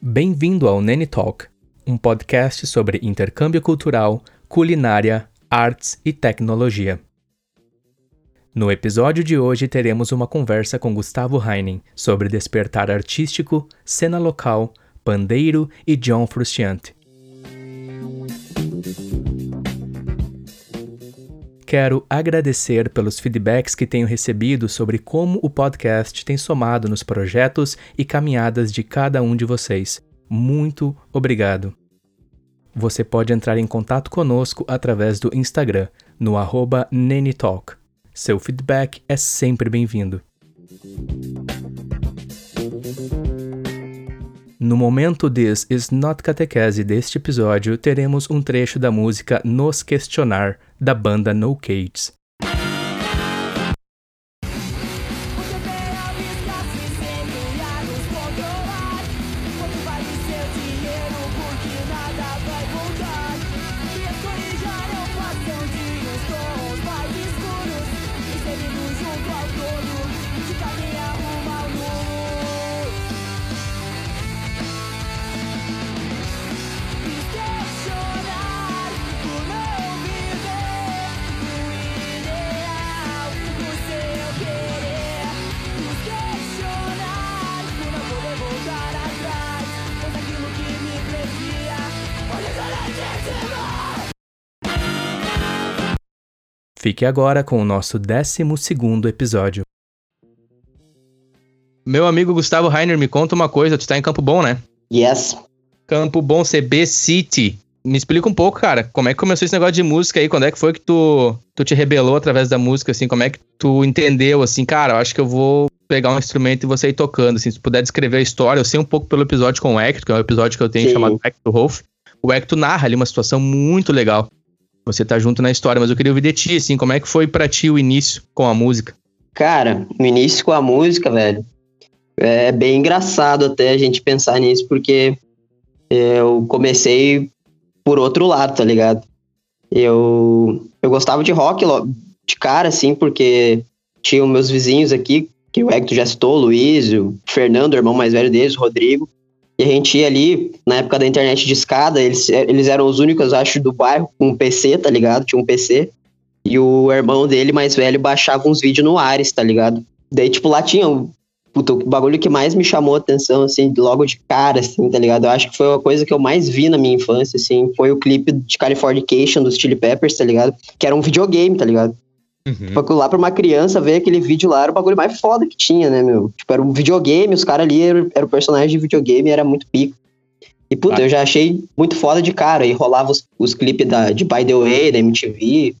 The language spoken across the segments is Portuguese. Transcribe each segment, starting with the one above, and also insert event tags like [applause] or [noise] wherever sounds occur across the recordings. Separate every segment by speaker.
Speaker 1: Bem-vindo ao Nene Talk, um podcast sobre intercâmbio cultural, culinária, artes e tecnologia. No episódio de hoje teremos uma conversa com Gustavo Heinen sobre despertar artístico, cena local, pandeiro e John Frusciante. Quero agradecer pelos feedbacks que tenho recebido sobre como o podcast tem somado nos projetos e caminhadas de cada um de vocês. Muito obrigado. Você pode entrar em contato conosco através do Instagram, no Nenitalk. Seu feedback é sempre bem-vindo. No momento This Is Not Catequese deste episódio, teremos um trecho da música Nos Questionar, da banda No Cages. Fique agora com o nosso 12 episódio. Meu amigo Gustavo Rainer, me conta uma coisa, tu tá em Campo Bom, né?
Speaker 2: Yes.
Speaker 1: Campo Bom, CB City. Me explica um pouco, cara, como é que começou esse negócio de música aí? Quando é que foi que tu, tu te rebelou através da música, assim? Como é que tu entendeu, assim, cara, eu acho que eu vou pegar um instrumento e você ir tocando, assim, se puder descrever a história. Eu sei um pouco pelo episódio com o Hector, que é um episódio que eu tenho Sim. chamado Hector Wolf. O Hector narra ali uma situação muito legal você tá junto na história, mas eu queria ouvir de ti, assim, como é que foi para ti o início com a música?
Speaker 2: Cara, o início com a música, velho, é bem engraçado até a gente pensar nisso, porque eu comecei por outro lado, tá ligado? Eu, eu gostava de rock de cara, assim, porque tinha meus vizinhos aqui, que o Hector já citou, o Luiz, o Fernando, o irmão mais velho deles, o Rodrigo. E a gente ia ali, na época da internet de escada, eles, eles eram os únicos, acho, do bairro com um PC, tá ligado? Tinha um PC. E o irmão dele, mais velho, baixava uns vídeos no Ares, tá ligado? Daí, tipo, lá tinha o, puta, o bagulho que mais me chamou a atenção, assim, logo de cara, assim, tá ligado? Eu acho que foi a coisa que eu mais vi na minha infância, assim, foi o clipe de Californication dos Chili Peppers, tá ligado? Que era um videogame, tá ligado? Uhum. Lá pra uma criança ver aquele vídeo lá era o bagulho mais foda que tinha, né, meu? Tipo, era um videogame, os caras ali eram, era o personagem de videogame era muito pico. E, puta, ah. eu já achei muito foda de cara. E rolava os, os clipes da, de By The Way, da MTV,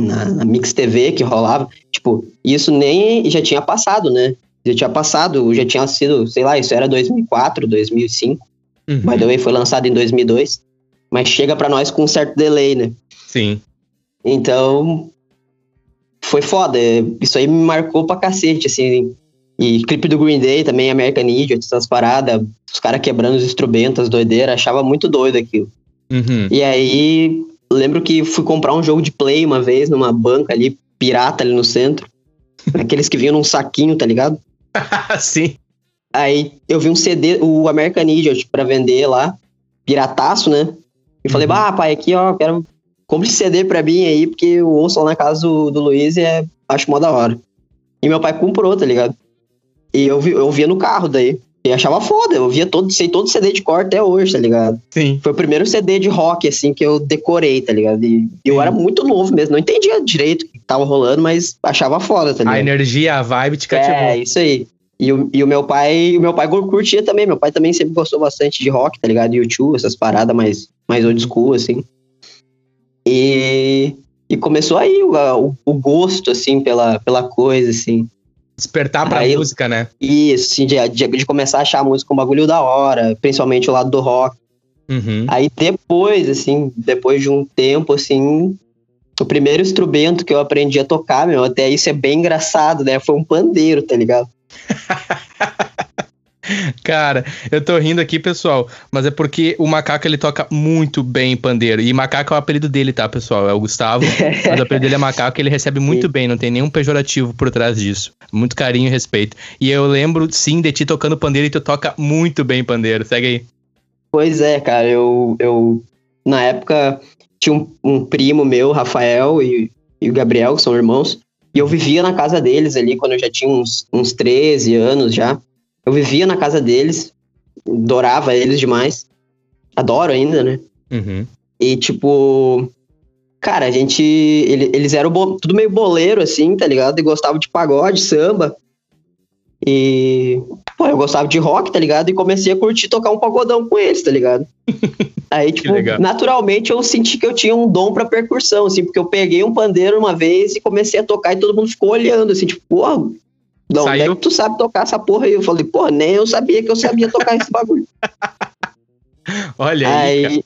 Speaker 2: na, na, Mix TV que rolava. Tipo, isso nem já tinha passado, né? Já tinha passado, já tinha sido, sei lá, isso era 2004, 2005. Uhum. By The Way foi lançado em 2002. Mas chega para nós com um certo delay, né?
Speaker 1: Sim.
Speaker 2: Então, foi foda. Isso aí me marcou pra cacete, assim. E clipe do Green Day também, American Idiot, essas paradas, os caras quebrando os instrumentos, as doideiras, achava muito doido aquilo.
Speaker 1: Uhum.
Speaker 2: E aí, lembro que fui comprar um jogo de play uma vez numa banca ali, pirata ali no centro. [laughs] Aqueles que vinham num saquinho, tá ligado? [laughs]
Speaker 1: Sim.
Speaker 2: Aí eu vi um CD, o American Idiot, pra vender lá, pirataço, né? E falei, uhum. bah, pai, aqui ó, quero compre CD pra mim aí, porque eu ouço lá na casa do, do Luiz e é, acho mó da hora. E meu pai comprou, tá ligado? E eu, vi, eu via no carro daí. E achava foda, eu via todo, sei todo CD de cor até hoje, tá ligado?
Speaker 1: Sim.
Speaker 2: Foi o primeiro CD de rock, assim, que eu decorei, tá ligado? E eu era muito novo mesmo, não entendia direito o que tava rolando, mas achava foda, tá ligado?
Speaker 1: A energia, a vibe te cativou.
Speaker 2: É, isso aí. E o, e o meu pai, o meu pai curtia também, meu pai também sempre gostou bastante de rock, tá ligado? YouTube, essas paradas mais, mais old school, assim. E, e começou aí o, o, gosto, assim, pela, pela coisa, assim.
Speaker 1: Despertar pra aí, música, né?
Speaker 2: Isso, assim, de, de, de, começar a achar a música um bagulho da hora, principalmente o lado do rock.
Speaker 1: Uhum.
Speaker 2: Aí depois, assim, depois de um tempo, assim, o primeiro instrumento que eu aprendi a tocar, meu, até isso é bem engraçado, né? Foi um pandeiro, tá ligado? [laughs]
Speaker 1: Cara, eu tô rindo aqui, pessoal, mas é porque o Macaco ele toca muito bem pandeiro. E Macaco é o apelido dele, tá, pessoal? É o Gustavo, [laughs] mas o apelido dele é Macaco, ele recebe muito bem, não tem nenhum pejorativo por trás disso. Muito carinho e respeito. E eu lembro, sim, de ti tocando pandeiro e tu toca muito bem pandeiro. Segue aí.
Speaker 2: Pois é, cara, eu, eu na época tinha um, um primo meu, Rafael, e, e o Gabriel, que são irmãos, e eu vivia na casa deles ali quando eu já tinha uns, uns 13 anos já. Eu vivia na casa deles, adorava eles demais. Adoro ainda, né?
Speaker 1: Uhum.
Speaker 2: E, tipo, cara, a gente. Ele, eles eram tudo meio boleiro, assim, tá ligado? E gostavam de pagode, samba. E. Pô, eu gostava de rock, tá ligado? E comecei a curtir tocar um pagodão com eles, tá ligado? [laughs] Aí, tipo, naturalmente eu senti que eu tinha um dom pra percussão, assim, porque eu peguei um pandeiro uma vez e comecei a tocar e todo mundo ficou olhando, assim, tipo, porra, não, Saiu? é que tu sabe tocar essa porra aí? Eu falei, pô, nem eu sabia que eu sabia tocar esse bagulho. [laughs]
Speaker 1: Olha
Speaker 2: aí. Aí,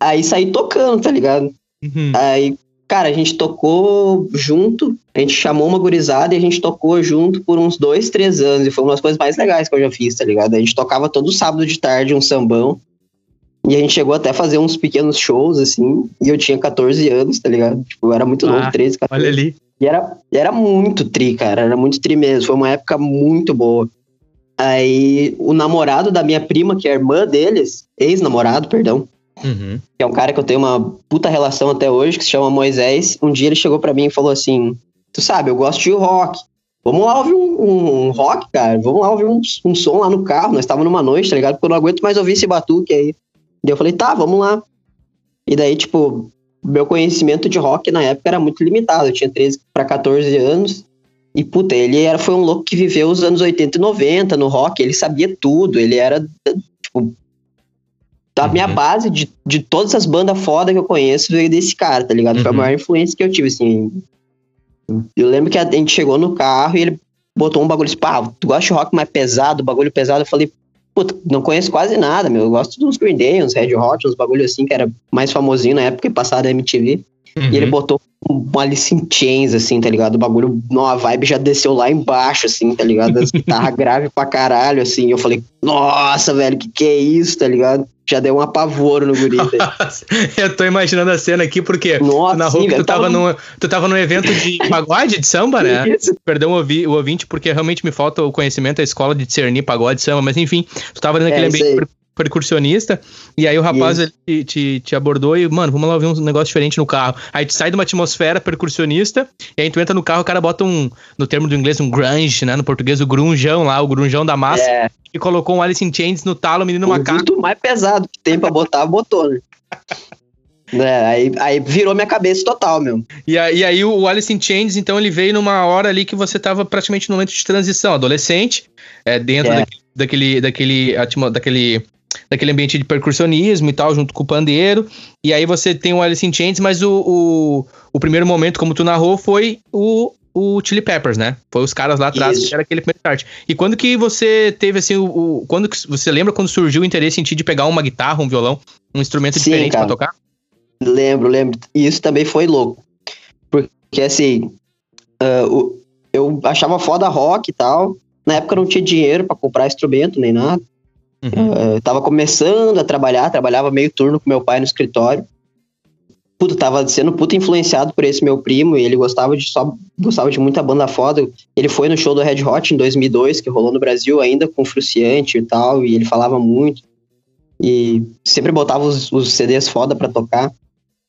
Speaker 2: aí saí tocando, tá ligado? Uhum. Aí, cara, a gente tocou junto, a gente chamou uma gurizada e a gente tocou junto por uns dois, três anos. E foi uma das coisas mais legais que eu já fiz, tá ligado? A gente tocava todo sábado de tarde um sambão. E a gente chegou até a fazer uns pequenos shows, assim, e eu tinha 14 anos, tá ligado? Tipo, eu era muito ah, novo, 13, 14.
Speaker 1: Olha ali.
Speaker 2: E era, era muito tri, cara. Era muito tri mesmo. Foi uma época muito boa. Aí o namorado da minha prima, que é a irmã deles, ex-namorado, perdão,
Speaker 1: uhum.
Speaker 2: que é um cara que eu tenho uma puta relação até hoje, que se chama Moisés. Um dia ele chegou para mim e falou assim: Tu sabe, eu gosto de rock. Vamos lá ouvir um, um, um rock, cara. Vamos lá ouvir um, um, som lá no carro. Nós estávamos numa noite, tá ligado? Porque eu não aguento mais ouvir esse batuque aí. Daí eu falei: Tá, vamos lá. E daí, tipo, meu conhecimento de rock na época era muito limitado. Eu tinha 13 para 14 anos. E, puta, ele era, foi um louco que viveu os anos 80 e 90 no rock. Ele sabia tudo. Ele era, tipo, da minha uhum. base de, de todas as bandas foda que eu conheço veio desse cara, tá ligado? Uhum. Foi a uhum. maior influência que eu tive, assim. Eu lembro que a gente chegou no carro e ele botou um bagulho assim, pá, tu gosta de rock mais pesado, bagulho pesado? Eu falei, puta, não conheço quase nada, meu. Eu gosto dos Green Day, uns Red Hot, uns bagulho assim, que era mais famosinho na época e passado da MTV. Uhum. E ele uhum. botou um Alice in Chains, assim, tá ligado? O bagulho, a vibe já desceu lá embaixo, assim, tá ligado? As guitarras [laughs] graves pra caralho, assim. Eu falei, nossa, velho, que que é isso, tá ligado? Já deu um apavoro no guri. [laughs]
Speaker 1: eu tô imaginando a cena aqui, porque Nossa, na sim, tu, tava, tava no, tu tava num evento de [laughs] pagode, de samba, né? Isso. Perdão o ouvinte, porque realmente me falta o conhecimento da escola de discernir pagode, samba, mas enfim, tu tava naquele é, ambiente percussionista, e aí o rapaz ele te, te, te, abordou e, mano, vamos lá ver um negócio diferente no carro. Aí tu sai de uma atmosfera percussionista, e aí tu entra no carro, o cara bota um, no termo do inglês, um grunge, né? No português, o grunjão lá, o grunjão da massa, é. e colocou um Alice in Chains no talo, o menino o macaco.
Speaker 2: Muito mais pesado que tem pra botar, botou, né? [laughs] É, aí, aí virou minha cabeça total, meu.
Speaker 1: E, aí, e aí o Alice in Chains, então, ele veio numa hora ali que você tava praticamente no momento de transição, adolescente, é, dentro é. daquele, daquele, daquele, daquele daquele ambiente de percussionismo e tal, junto com o pandeiro. E aí você tem o Alice in Chains, mas o, o, o primeiro momento, como tu narrou, foi o, o Chili Peppers, né? Foi os caras lá atrás, Isso. que era aquele primeiro start. E quando que você teve, assim, o, o, Quando que, você lembra quando surgiu o interesse em ti de pegar uma guitarra, um violão, um instrumento Sim, diferente pra tocar?
Speaker 2: Lembro, lembro. E isso também foi louco. Porque, assim, uh, eu achava foda rock e tal. Na época não tinha dinheiro para comprar instrumento nem nada. Uhum. Uh, tava começando a trabalhar, trabalhava meio turno com meu pai no escritório. Puta, tava sendo puta influenciado por esse meu primo e ele gostava de só gostava de muita banda foda. Ele foi no show do Red Hot em 2002, que rolou no Brasil ainda com Fruciante e tal, e ele falava muito. E sempre botava os, os CDs foda pra tocar.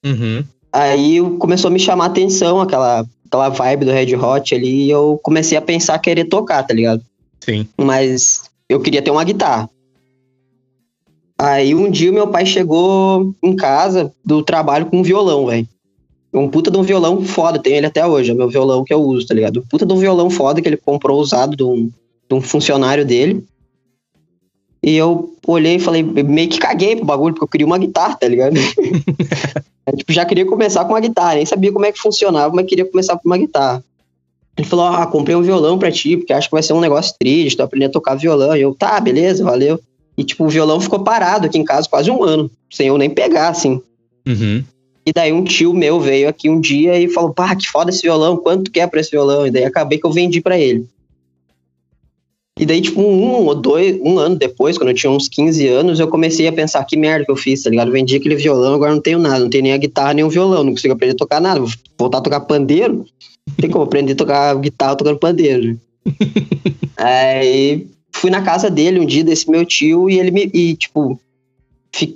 Speaker 1: Uhum.
Speaker 2: Aí começou a me chamar a atenção aquela, aquela vibe do Red Hot ali e eu comecei a pensar querer tocar, tá ligado?
Speaker 1: Sim.
Speaker 2: Mas eu queria ter uma guitarra. Aí um dia meu pai chegou em casa do trabalho com um violão, velho. Um puta de um violão foda, tenho ele até hoje, é o meu violão que eu uso, tá ligado? Um puta de um violão foda que ele comprou usado de um, de um funcionário dele. E eu olhei e falei, meio que caguei pro bagulho, porque eu queria uma guitarra, tá ligado? eu, [laughs] tipo, já queria começar com uma guitarra, nem sabia como é que funcionava, mas queria começar com uma guitarra. Ele falou, ah, comprei um violão pra ti, porque acho que vai ser um negócio triste, tô aprendendo a tocar violão. E eu, tá, beleza, valeu. E, tipo, o violão ficou parado aqui em casa quase um ano, sem eu nem pegar, assim.
Speaker 1: Uhum.
Speaker 2: E daí um tio meu veio aqui um dia e falou, pá, que foda esse violão, quanto quer pra esse violão? E daí acabei que eu vendi para ele. E daí, tipo, um ou dois, um ano depois, quando eu tinha uns 15 anos, eu comecei a pensar que merda que eu fiz, tá ligado? Eu vendi aquele violão, agora não tenho nada, não tenho nem a guitarra, nem o violão, não consigo aprender a tocar nada. Vou voltar a tocar pandeiro. Não tem como aprender a tocar guitarra tocando pandeiro. [laughs] Aí fui na casa dele um dia desse meu tio e ele me. E, tipo,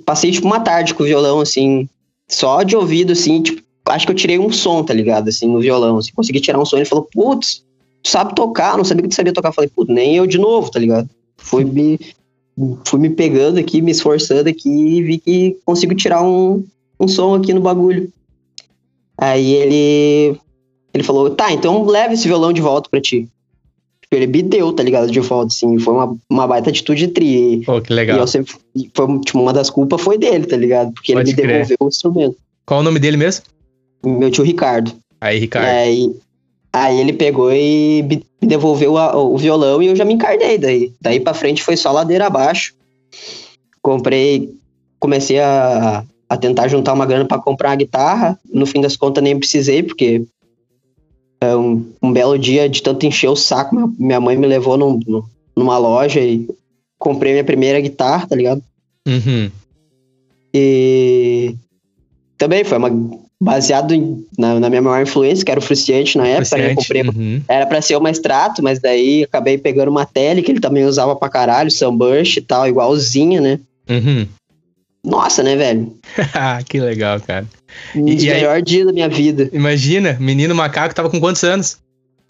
Speaker 2: passei tipo uma tarde com o violão, assim, só de ouvido, assim, tipo, acho que eu tirei um som, tá ligado? Assim, no violão. Assim, consegui tirar um som. Ele falou, putz, tu sabe tocar, não sabia que tu sabia tocar. Eu falei, putz, nem eu de novo, tá ligado? Fui me, fui me pegando aqui, me esforçando aqui e vi que consigo tirar um, um som aqui no bagulho. Aí ele, ele falou, tá, então leva esse violão de volta pra ti. Ele me deu, tá ligado, de volta, assim, foi uma, uma baita atitude tri.
Speaker 1: Pô, que legal.
Speaker 2: E eu sempre, foi, tipo, uma das culpas foi dele, tá ligado? Porque
Speaker 1: Pode
Speaker 2: ele me
Speaker 1: crer.
Speaker 2: devolveu o instrumento.
Speaker 1: Qual o nome dele mesmo?
Speaker 2: Meu tio Ricardo.
Speaker 1: Aí, Ricardo.
Speaker 2: Aí, aí ele pegou e me devolveu a- o violão e eu já me encardei daí. Daí pra frente foi só ladeira abaixo. Comprei, comecei a, a tentar juntar uma grana pra comprar uma guitarra. No fim das contas nem precisei, porque é um, um belo dia de tanto encher o saco, minha- mãe me levou num- num- numa loja e comprei minha primeira guitarra, tá ligado?
Speaker 1: Uhum.
Speaker 2: E também foi uma baseado em- na, na minha maior influência, que era o Fruciante na época, né? Eu
Speaker 1: Apreciante.
Speaker 2: comprei
Speaker 1: Uhum.
Speaker 2: era pra ser uma extrato, mas daí acabei pegando uma tele que ele também usava pra caralho, Sunburst e tal, igualzinha, né?
Speaker 1: Uhum.
Speaker 2: Nossa, né, velho? [laughs]
Speaker 1: Que legal, cara.
Speaker 2: Um
Speaker 1: E-
Speaker 2: dos melhores dias da minha vida.
Speaker 1: Imagina, menino macaco tava com quantos anos?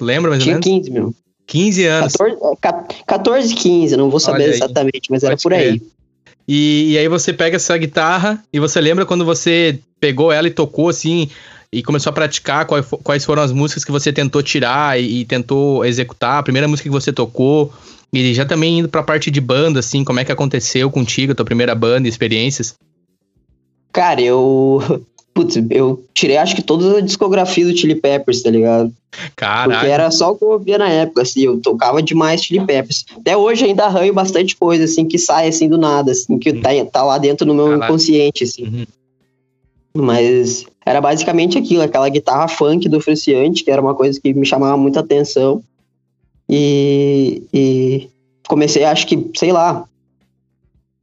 Speaker 1: Lembra mais ou
Speaker 2: Tinha
Speaker 1: menos?
Speaker 2: 15, meu.
Speaker 1: 15 anos.
Speaker 2: 14, é, ca- 14 15, não vou saber exatamente, mas era por aí.
Speaker 1: E, e aí você pega essa guitarra e você lembra quando você pegou ela e tocou assim e começou a praticar quais, quais foram as músicas que você tentou tirar e, e tentou executar, a primeira música que você tocou e já também indo pra parte de banda assim, como é que aconteceu contigo, tua primeira banda, e experiências?
Speaker 2: Cara, eu. [laughs] Putz, eu tirei acho que toda a discografia do Chili Peppers, tá ligado? Porque
Speaker 1: Caralho.
Speaker 2: era só o que eu ouvia na época, assim, eu tocava demais Chili Peppers. Até hoje ainda arranho bastante coisa, assim, que sai assim do nada, assim, que tá, tá lá dentro no meu inconsciente, assim.
Speaker 1: Uhum.
Speaker 2: Mas era basicamente aquilo, aquela guitarra funk do Fruciante, que era uma coisa que me chamava muita atenção. E, e comecei, acho que, sei lá,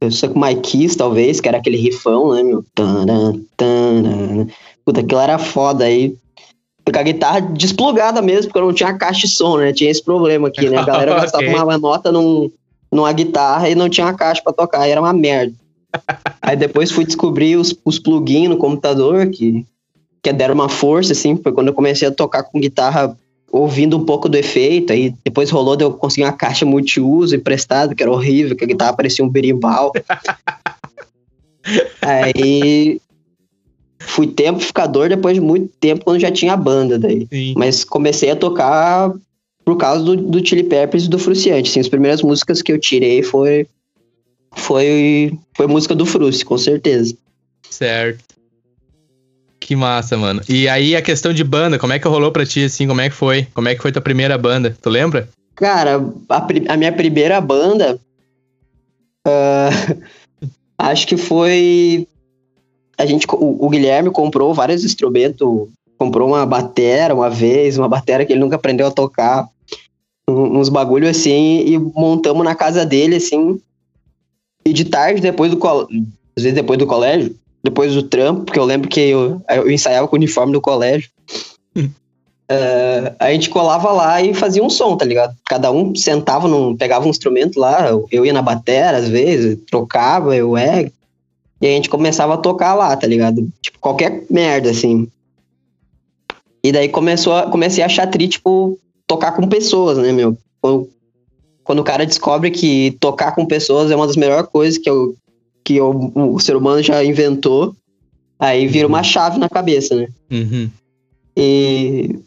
Speaker 2: eu sei com My Kiss, talvez, que era aquele rifão, né, meu? Taran, taran. Puta, aquilo era foda aí. Com a guitarra desplugada mesmo, porque eu não tinha caixa de som, né? Tinha esse problema aqui, né? A galera [laughs] gastava uma nota num, numa guitarra e não tinha uma caixa pra tocar, aí era uma merda. [laughs] Aí depois fui descobrir os, os plugins no computador que, que deram uma força, assim, foi quando eu comecei a tocar com guitarra ouvindo um pouco do efeito, aí depois rolou de eu conseguir uma caixa multiuso emprestada, que era horrível, que a guitarra parecia um berimbau. [laughs] aí fui ter amplificador depois de muito tempo, quando já tinha a banda daí.
Speaker 1: Sim.
Speaker 2: Mas comecei a tocar por causa do, do Chili Peppers e do Fruciante. Assim, as primeiras músicas que eu tirei foi foi foi música do Fruci, com certeza.
Speaker 1: Certo. Que massa, mano. E aí a questão de banda, como é que rolou pra ti assim? Como é que foi? Como é que foi tua primeira banda? Tu lembra?
Speaker 2: Cara, a, a minha primeira banda ah, [laughs] acho que foi a gente o, o Guilherme comprou vários instrumentos, comprou uma batera uma vez, uma batera que ele nunca aprendeu a tocar, uns bagulho assim e montamos na casa dele assim. E de tarde depois do às vezes depois do colégio, depois do trampo, porque eu lembro que eu, eu ensaiava com o uniforme do colégio. Eh, [laughs] a gente colava lá e fazia um som, tá ligado? Cada um sentava, num, pegava um instrumento lá, eu, eu ia na batera às vezes, trocava, eu é. E a gente começava a tocar lá, tá ligado? Tipo, qualquer merda, assim. E daí começou a, comecei a achar tri, tipo, tocar com pessoas, né, meu? Quando, quando o cara descobre que tocar com pessoas é uma das melhores coisas que, eu, que eu- o ser humano já inventou, aí vira uma chave na cabeça, né?
Speaker 1: Uhum.
Speaker 2: E.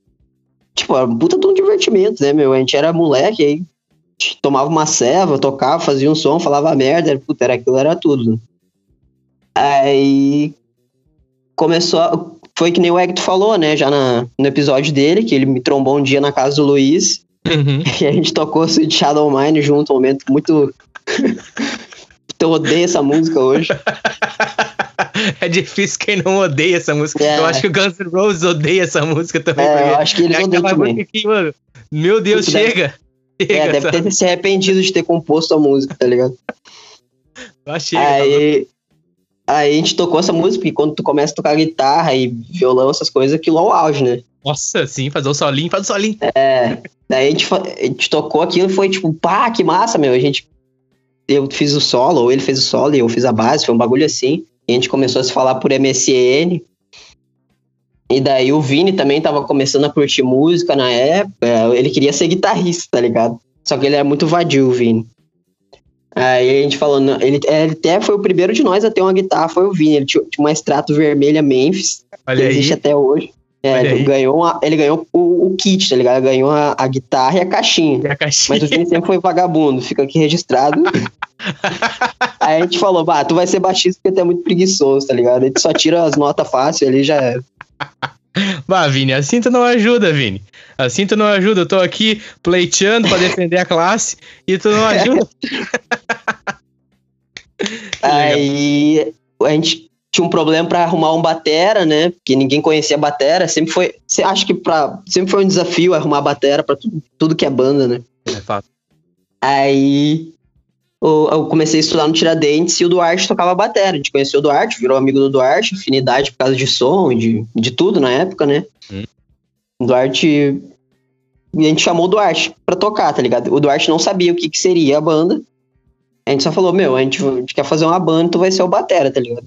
Speaker 2: Tipo, era um puta de um divertimento, né, meu? A gente era moleque, aí tomava uma ceva, tocava, fazia um som, falava merda, era, puta, era aquilo, era tudo. né? Aí. Começou. a- Foi que nem o Hector falou, né, já na, no episódio dele, que ele me trombou um dia na casa do Luiz,
Speaker 1: Uhum. [laughs]
Speaker 2: e a gente tocou Sweet Shadow Mine junto, um momento muito. Eu odeio essa música hoje. [laughs]
Speaker 1: é difícil quem não odeia essa música.
Speaker 2: É.
Speaker 1: Eu acho que o Guns N' Roses odeia essa música também.
Speaker 2: É, eu acho que eles
Speaker 1: é
Speaker 2: odeiam também.
Speaker 1: que, mano, meu Deus,
Speaker 2: Isso daí-
Speaker 1: chega.
Speaker 2: É, deve ter se arrependido de ter composto a música, tá ligado? [laughs]
Speaker 1: Achei.
Speaker 2: Aí, aí a gente tocou essa música, porque quando tu começa a tocar guitarra e violão, essas coisas, aquilo é o auge, né?
Speaker 1: Nossa, sim, fazer o solinho, faz o solinho.
Speaker 2: É. Daí a gente, a gente tocou aquilo e foi tipo, pá, que massa, meu. A gente. Eu fiz o solo, ou ele fez o solo e eu fiz a base, foi um bagulho assim. E a gente começou a se falar por MSN. E daí o Vini também tava começando a curtir música na época. Ele queria ser guitarrista, tá ligado? Só que ele era muito vadio, o Vini. Aí a gente falou, não, ele, ele até foi o primeiro de nós a ter uma guitarra, foi o Vini. Ele tinha, tinha uma extrato vermelha Memphis,
Speaker 1: Olha
Speaker 2: que
Speaker 1: aí.
Speaker 2: existe até hoje. É, ele ganhou, uma- ele ganhou o, o kit, tá ligado? Ele ganhou a, a guitarra e a caixinha.
Speaker 1: E a caixinha.
Speaker 2: Mas o Vini sempre foi vagabundo, fica aqui registrado. [laughs] Aí a gente falou, bah, tu vai ser baixista porque tu é muito preguiçoso, tá ligado? A gente só tira as notas fácil ali já é. [laughs]
Speaker 1: Bah, Vini, assim tu não ajuda, Vini. Assim tu não ajuda. Eu tô aqui pleiteando pra defender a classe e tu não ajuda. [laughs]
Speaker 2: Aí a gente tinha um problema pra arrumar um batera, né? Porque ninguém conhecia batera. Sempre foi. Acha que pra, sempre foi um desafio arrumar batera pra tudo, tudo que é banda, né?
Speaker 1: É fato.
Speaker 2: Aí eu, eu comecei a estudar no Tiradentes e o Duarte tocava batera. A gente conheceu o Duarte, virou amigo do Duarte, afinidade por causa de som, de, de tudo na época, né?
Speaker 1: Hum.
Speaker 2: O Duarte. E a gente chamou o Duarte pra tocar, tá ligado? O Duarte não sabia o que, que seria a banda. A gente só falou, meu, a gente, a gente quer fazer uma banda, tu vai ser o batera, tá ligado?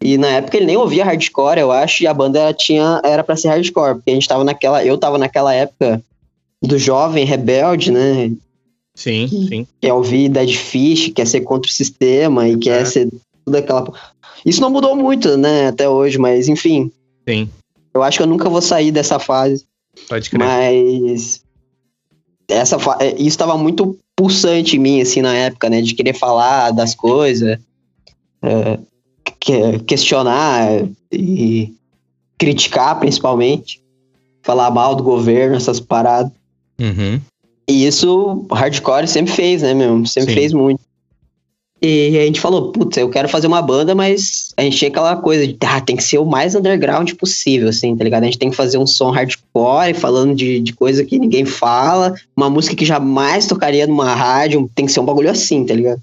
Speaker 2: E na época ele nem ouvia hardcore, eu acho, e a banda tinha, era pra ser hardcore, porque a gente tava naquela. Eu tava naquela época do jovem rebelde, né?
Speaker 1: Sim, sim.
Speaker 2: quer ouvir Dead Fish, quer ser contra o sistema e quer
Speaker 1: É.
Speaker 2: ser tudo aquela. Isso não mudou muito, né, até hoje, mas enfim.
Speaker 1: Sim.
Speaker 2: Eu acho que eu nunca vou sair dessa fase,
Speaker 1: Pode crer.
Speaker 2: mas essa fa... é, isso estava muito pulsante em mim assim na época, né, de querer falar das coisas, é, que- questionar e criticar principalmente, falar mal do governo, essas paradas.
Speaker 1: Uhum.
Speaker 2: E isso o hardcore sempre fez, né, meu? Sempre
Speaker 1: Sim.
Speaker 2: fez muito. E a gente falou, putz, eu quero fazer uma banda, mas a gente tinha aquela coisa de, ah, tem que ser o mais underground possível, assim, tá ligado? A gente tem que fazer um som hardcore, falando de, de coisa que ninguém fala, uma música que jamais tocaria numa rádio, tem que ser um bagulho assim, tá ligado?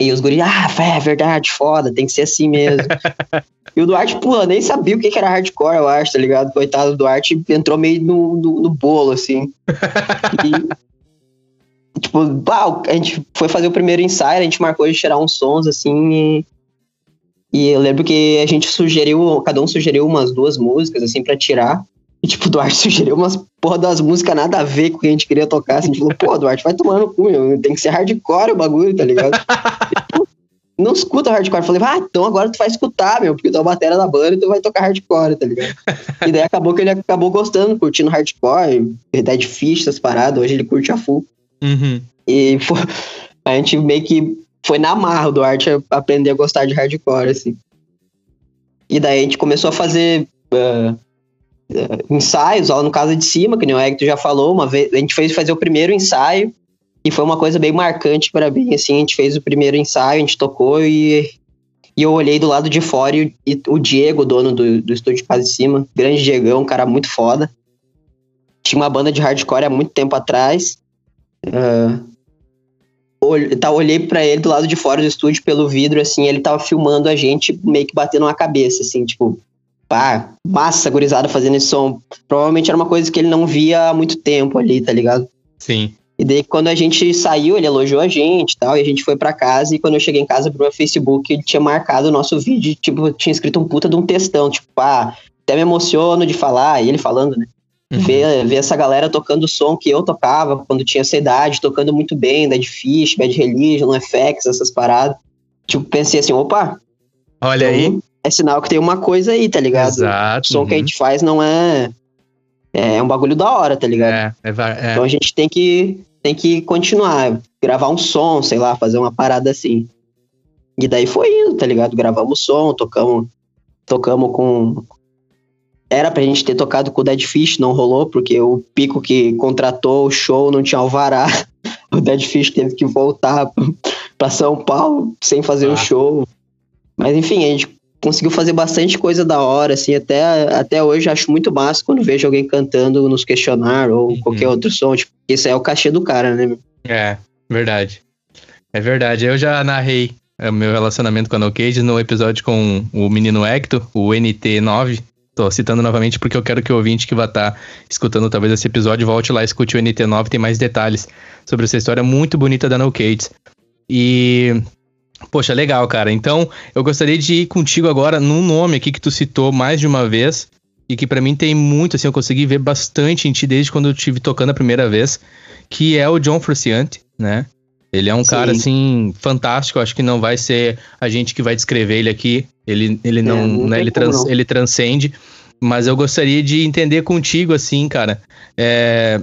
Speaker 2: E os guris, ah, é verdade, foda, tem que ser assim mesmo. [laughs] e o Duarte, pô, nem sabia o que era hardcore, eu acho, tá ligado? Coitado do Duarte entrou meio no, no, no bolo, assim. [laughs] E, tipo, bah, a gente foi fazer o primeiro ensaio, a gente marcou de tirar uns sons, assim, e, e eu lembro que a gente sugeriu, cada um sugeriu umas duas músicas, assim, pra tirar. E, tipo, o Duarte [laughs] sugeriu umas porra das músicas nada a ver com o que a gente queria tocar. Assim, a gente falou, pô, Duarte, vai tomar no cu, meu. Tem que ser hardcore o bagulho, tá ligado? [laughs] Não escuta hardcore. Eu falei, ah, então agora tu vai escutar, meu, porque tu é a bateria da banda e tu vai tocar hardcore, tá ligado? E daí acabou que ele acabou gostando, curtindo hardcore, Dead Fish, essas paradas. Hoje ele curte a full.
Speaker 1: Uhum.
Speaker 2: E pô, a gente meio que foi na marra o Duarte aprender a gostar de hardcore, assim. E daí a gente começou a fazer ah, ensaios lá no Casa de Cima, que nem o Hector já falou. Uma vez, a gente fez fazer o primeiro ensaio e foi uma coisa bem marcante para mim, assim. A gente fez o primeiro ensaio, a gente tocou e, e eu olhei do lado de fora e, e o Diego, dono do, do estúdio Casa de Cima, grande Diegão, um cara muito foda. Tinha uma banda de hardcore há muito tempo atrás. Ol- tá, olhei pra ele do lado de fora do estúdio pelo vidro, assim, ele tava filmando a gente meio que batendo uma cabeça, assim, tipo, pá, massa, gurizada fazendo esse som. Provavelmente era uma coisa que ele não via há muito tempo ali, tá ligado?
Speaker 1: Sim.
Speaker 2: E daí, quando a gente saiu, ele elogiou a gente e tal, e a gente foi pra casa, e quando eu cheguei em casa pro meu Facebook, ele tinha marcado o nosso vídeo, tipo, tinha escrito um puta de um textão, tipo, ah, até me emociono de falar, e ele falando, né?
Speaker 1: Uhum.
Speaker 2: ver, ver essa galera tocando o som que eu tocava quando tinha essa idade, tocando muito bem, Dead Fish, Bad Religion, FX, essas paradas. Tipo, pensei assim, opa,
Speaker 1: Olha aí.
Speaker 2: É sinal que tem uma coisa aí, tá ligado?
Speaker 1: Exato.
Speaker 2: O som que a
Speaker 1: uhum.
Speaker 2: gente faz não é. É um bagulho da hora, tá ligado?
Speaker 1: É, é, é.
Speaker 2: Então a gente tem que, tem que continuar, gravar um som, sei lá, fazer uma parada assim. E daí foi indo, tá ligado? Gravamos som, tocamos, tocamos com. Era pra gente ter tocado com o Dead Fish, não rolou, porque o Pico que contratou o show não tinha alvará. [laughs] O Dead Fish teve que voltar pra São Paulo sem fazer o
Speaker 1: Ah.
Speaker 2: show. Mas enfim, a gente conseguiu fazer bastante coisa da hora, assim, até, até hoje acho muito massa quando vejo alguém cantando nos questionar ou uhum. qualquer outro som, tipo, isso é o cachê do cara, né?
Speaker 1: É, verdade. É verdade. Eu já narrei o meu relacionamento com a No Cage no episódio com o menino Hector, o NT9. Tô citando novamente porque eu quero que o ouvinte que vai estar tá escutando talvez esse episódio volte lá e escute o NT9, tem mais detalhes sobre essa história muito bonita da No Cage. E Poxa, legal, cara. Então, eu gostaria de ir contigo agora num nome aqui que tu citou mais de uma vez e que para mim tem muito, assim, eu consegui ver bastante em ti desde quando eu tive tocando a primeira vez, que é o John Frusciante, né? Ele é um Sim. cara, assim, fantástico. Acho que não vai ser a gente que vai descrever ele aqui. Ele, ele não, é, não né, ele, trans, não. ele transcende. Mas eu gostaria de entender contigo, assim, cara. É,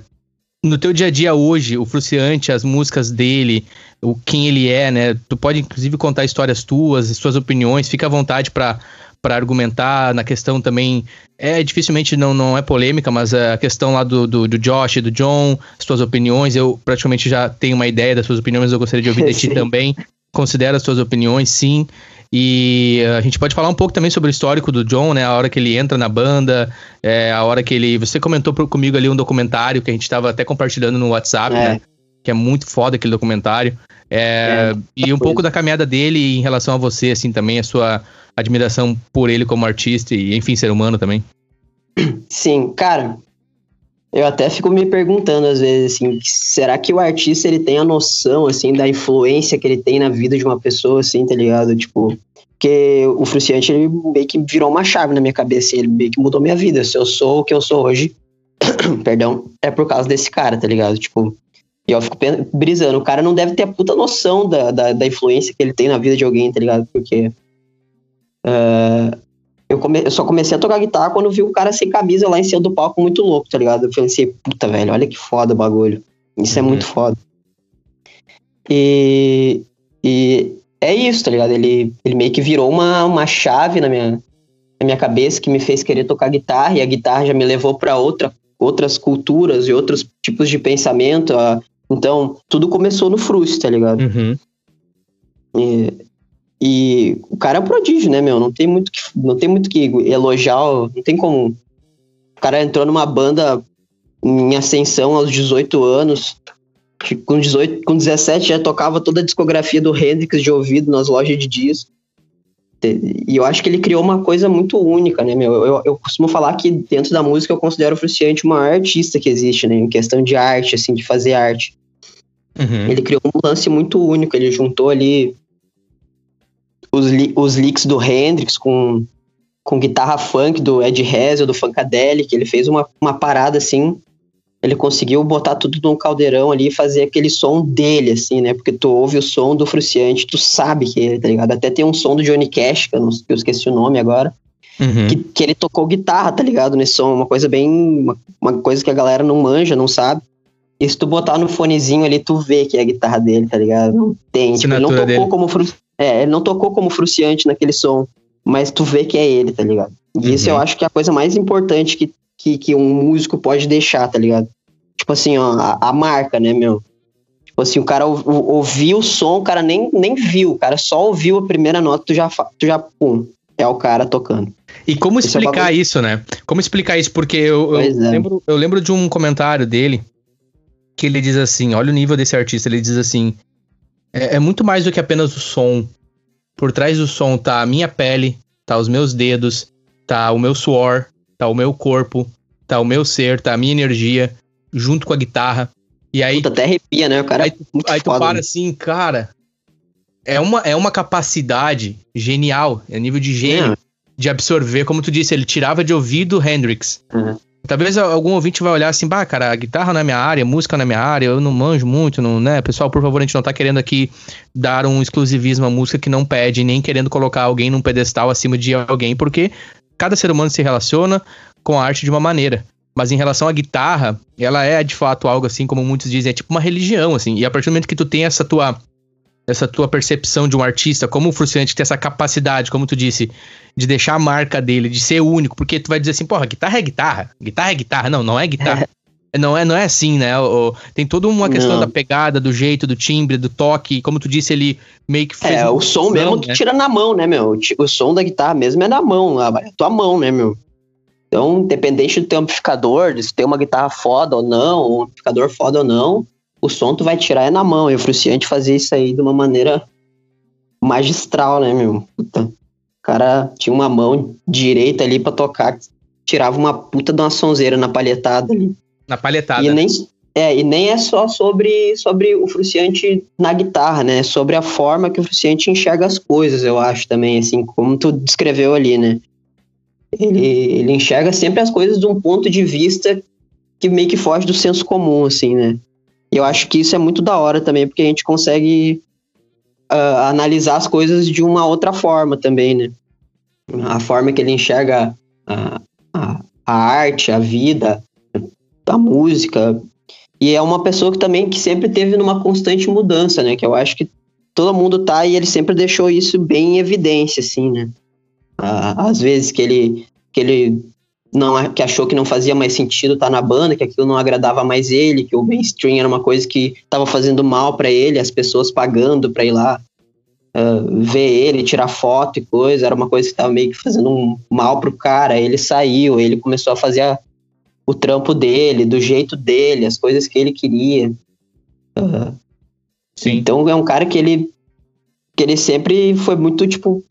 Speaker 1: no teu dia a dia hoje, o Fruciante, as músicas dele, o quem ele é, né? Tu pode inclusive contar histórias tuas, suas opiniões, fica à vontade para para argumentar na questão também é dificilmente não, não é polêmica, mas a questão lá do, do, do Josh e do John, as suas opiniões, eu praticamente já tenho uma ideia das suas opiniões, mas eu gostaria de ouvir de [laughs] ti também. Considera as suas opiniões, sim. E a gente pode falar um pouco também sobre o histórico do John, né? A hora que ele entra na banda, é, a hora que ele. Você comentou comigo ali um documentário que a gente estava até compartilhando no WhatsApp, é. né? Que é muito foda aquele documentário. É, é, e um pouco da caminhada dele em relação a você, assim, também, a sua admiração por ele como artista e, enfim, ser humano também.
Speaker 2: Sim, cara, eu até fico me perguntando às vezes, assim, será que o artista ele tem a noção, assim, da influência que ele tem na vida de uma pessoa, assim, tá ligado? Tipo, porque o Fruciante, ele meio que virou uma chave na minha cabeça, ele meio que mudou minha vida. Se eu sou o que eu sou hoje, [clears throat] perdão, é por causa desse cara, tá ligado? Tipo, e eu fico brisando, o cara não deve ter a puta noção da, da, da influência que ele tem na vida de alguém, tá ligado? Porque uh, eu, come, eu só comecei a tocar guitarra quando vi o cara sem camisa lá em cima do palco, muito louco, tá ligado? Eu pensei, puta, velho, olha que foda o bagulho. Isso é uhum. é muito foda. E, e é isso, tá ligado? Ele, ele meio que virou uma, uma chave na minha, na minha cabeça que me fez querer tocar guitarra, e a guitarra já me levou para outra, outras culturas e outros tipos de pensamento. Então, tudo começou no Frust, tá ligado?
Speaker 1: Uhum.
Speaker 2: E, e o cara é um prodígio, né, meu? Não tem muito que, não tem muito que elogiar, não tem como. O cara entrou numa banda em ascensão aos 18 anos. Com, 18, com 17 já tocava toda a discografia do Hendrix de ouvido nas lojas de disco. E eu acho que ele criou uma coisa muito única, né, meu? Eu, eu costumo falar que dentro da música eu considero o Fruciante o maior artista que existe, né? Em questão de arte, assim, de fazer arte. Uhum. Ele criou um lance muito único, ele juntou ali os, os leaks do Hendrix com, com guitarra funk do Ed Hazel, do Funkadelic. Ele fez uma, uma parada assim. Ele conseguiu botar tudo num caldeirão ali e fazer aquele som dele, assim, né? Porque tu ouve o som do Fruciante, tu sabe que ele, tá ligado? Até tem um som do Johnny Cash, que eu, não, eu esqueci o nome agora. Uhum. Que, que, ele tocou guitarra, tá ligado? Nesse som. Uma coisa bem. Uma, uma, coisa que a galera não manja, não sabe. E se tu botar no fonezinho ali, tu vê que é a guitarra dele, tá ligado? Não tem. Tipo, ele não tocou dele. como Fruciante. É, ele não tocou como Fruciante naquele som, mas tu vê que é ele, tá ligado? E uhum. isso eu acho que é a coisa mais importante que, que, que um músico pode deixar, tá ligado? Tipo assim, ó, a, a marca, né, meu? Tipo assim, o cara ou, ouviu o som, o cara nem, nem viu, o cara só ouviu a primeira nota, tu já, tu já pum, é o cara tocando.
Speaker 1: E como Esse é explicar é isso, né? Como explicar isso? Porque eu, eu é. lembro, eu lembro de um comentário dele que ele diz assim: olha o nível desse artista, ele diz assim: é, é, muito mais do que apenas o som. Por trás do som tá a minha pele, tá os meus dedos, tá o meu suor, tá o meu corpo, tá o meu ser, tá a minha energia, junto com a guitarra. E aí.
Speaker 2: Puta, até arrepia, né? O cara.
Speaker 1: Aí, é aí tu para assim, cara. É uma, é uma capacidade genial, é nível de gênio, é. de absorver. Como tu disse, ele tirava de ouvido Hendrix. Uhum. Talvez algum ouvinte vai olhar assim, bah, cara, guitarra não é minha área, música não é minha área, eu não manjo muito, não, né? Pessoal, por favor, a gente não tá querendo aqui dar um exclusivismo à música que não pede, nem querendo colocar alguém num pedestal acima de alguém, porque cada ser humano se relaciona com a arte de uma maneira. Mas em relação à guitarra, ela é de fato algo assim, como muitos dizem, é tipo uma religião, assim. E a partir do momento que tu tem essa tua essa tua percepção de um artista, como o Frustrante tem essa capacidade, como tu disse, de deixar a marca dele, de ser único, porque tu vai dizer assim, porra, guitarra é guitarra, guitarra é guitarra. Não, não é guitarra. [laughs] Não é, não é assim, né? O, tem toda uma questão
Speaker 2: Não.
Speaker 1: da pegada, do jeito, do timbre, do toque. Como tu disse, ele meio que fez.
Speaker 2: É, o som mesmo que
Speaker 1: né?
Speaker 2: tira na mão, né, meu? O som da guitarra mesmo é na mão, a tua mão, né, meu? Então, independente do teu amplificador, se tem uma guitarra foda ou não, um amplificador foda ou não, o som tu vai tirar é na mão. E o Fruciante fazia isso aí de uma maneira magistral, né, meu? Puta. O cara tinha uma mão direita ali pra tocar, tirava uma puta de uma sonzeira na palhetada ali.
Speaker 1: Na palhetada.
Speaker 2: E nem, é, e nem é só sobre, sobre o Fruciante na guitarra, né? É sobre a forma que o Fruciante enxerga as coisas, eu acho também, assim, como tu descreveu ali, né? Ele, ele enxerga sempre as coisas de um ponto de vista que meio que foge do senso comum, assim, né? E eu acho que isso é muito da hora também, porque a gente consegue ah, analisar as coisas de uma outra forma também, né? A forma que ele enxerga a, a, a arte, a vida, a música. E é uma pessoa que também que sempre teve numa constante mudança, né? Que eu acho que todo mundo tá e ele sempre deixou isso bem em evidência, assim, né? Às vezes que ele, que ele não que achou que não fazia mais sentido estar na banda, que aquilo não agradava mais ele, que o mainstream era uma coisa que estava fazendo mal para ele, as pessoas pagando para ir lá ah, ver ele, tirar foto e coisa, era uma coisa que estava meio que fazendo um mal pro cara. Ele saiu, ele começou a fazer a- o trampo dele, do jeito dele, as coisas que ele queria.
Speaker 1: Sim.
Speaker 2: então é um cara que ele que ele sempre foi muito tipo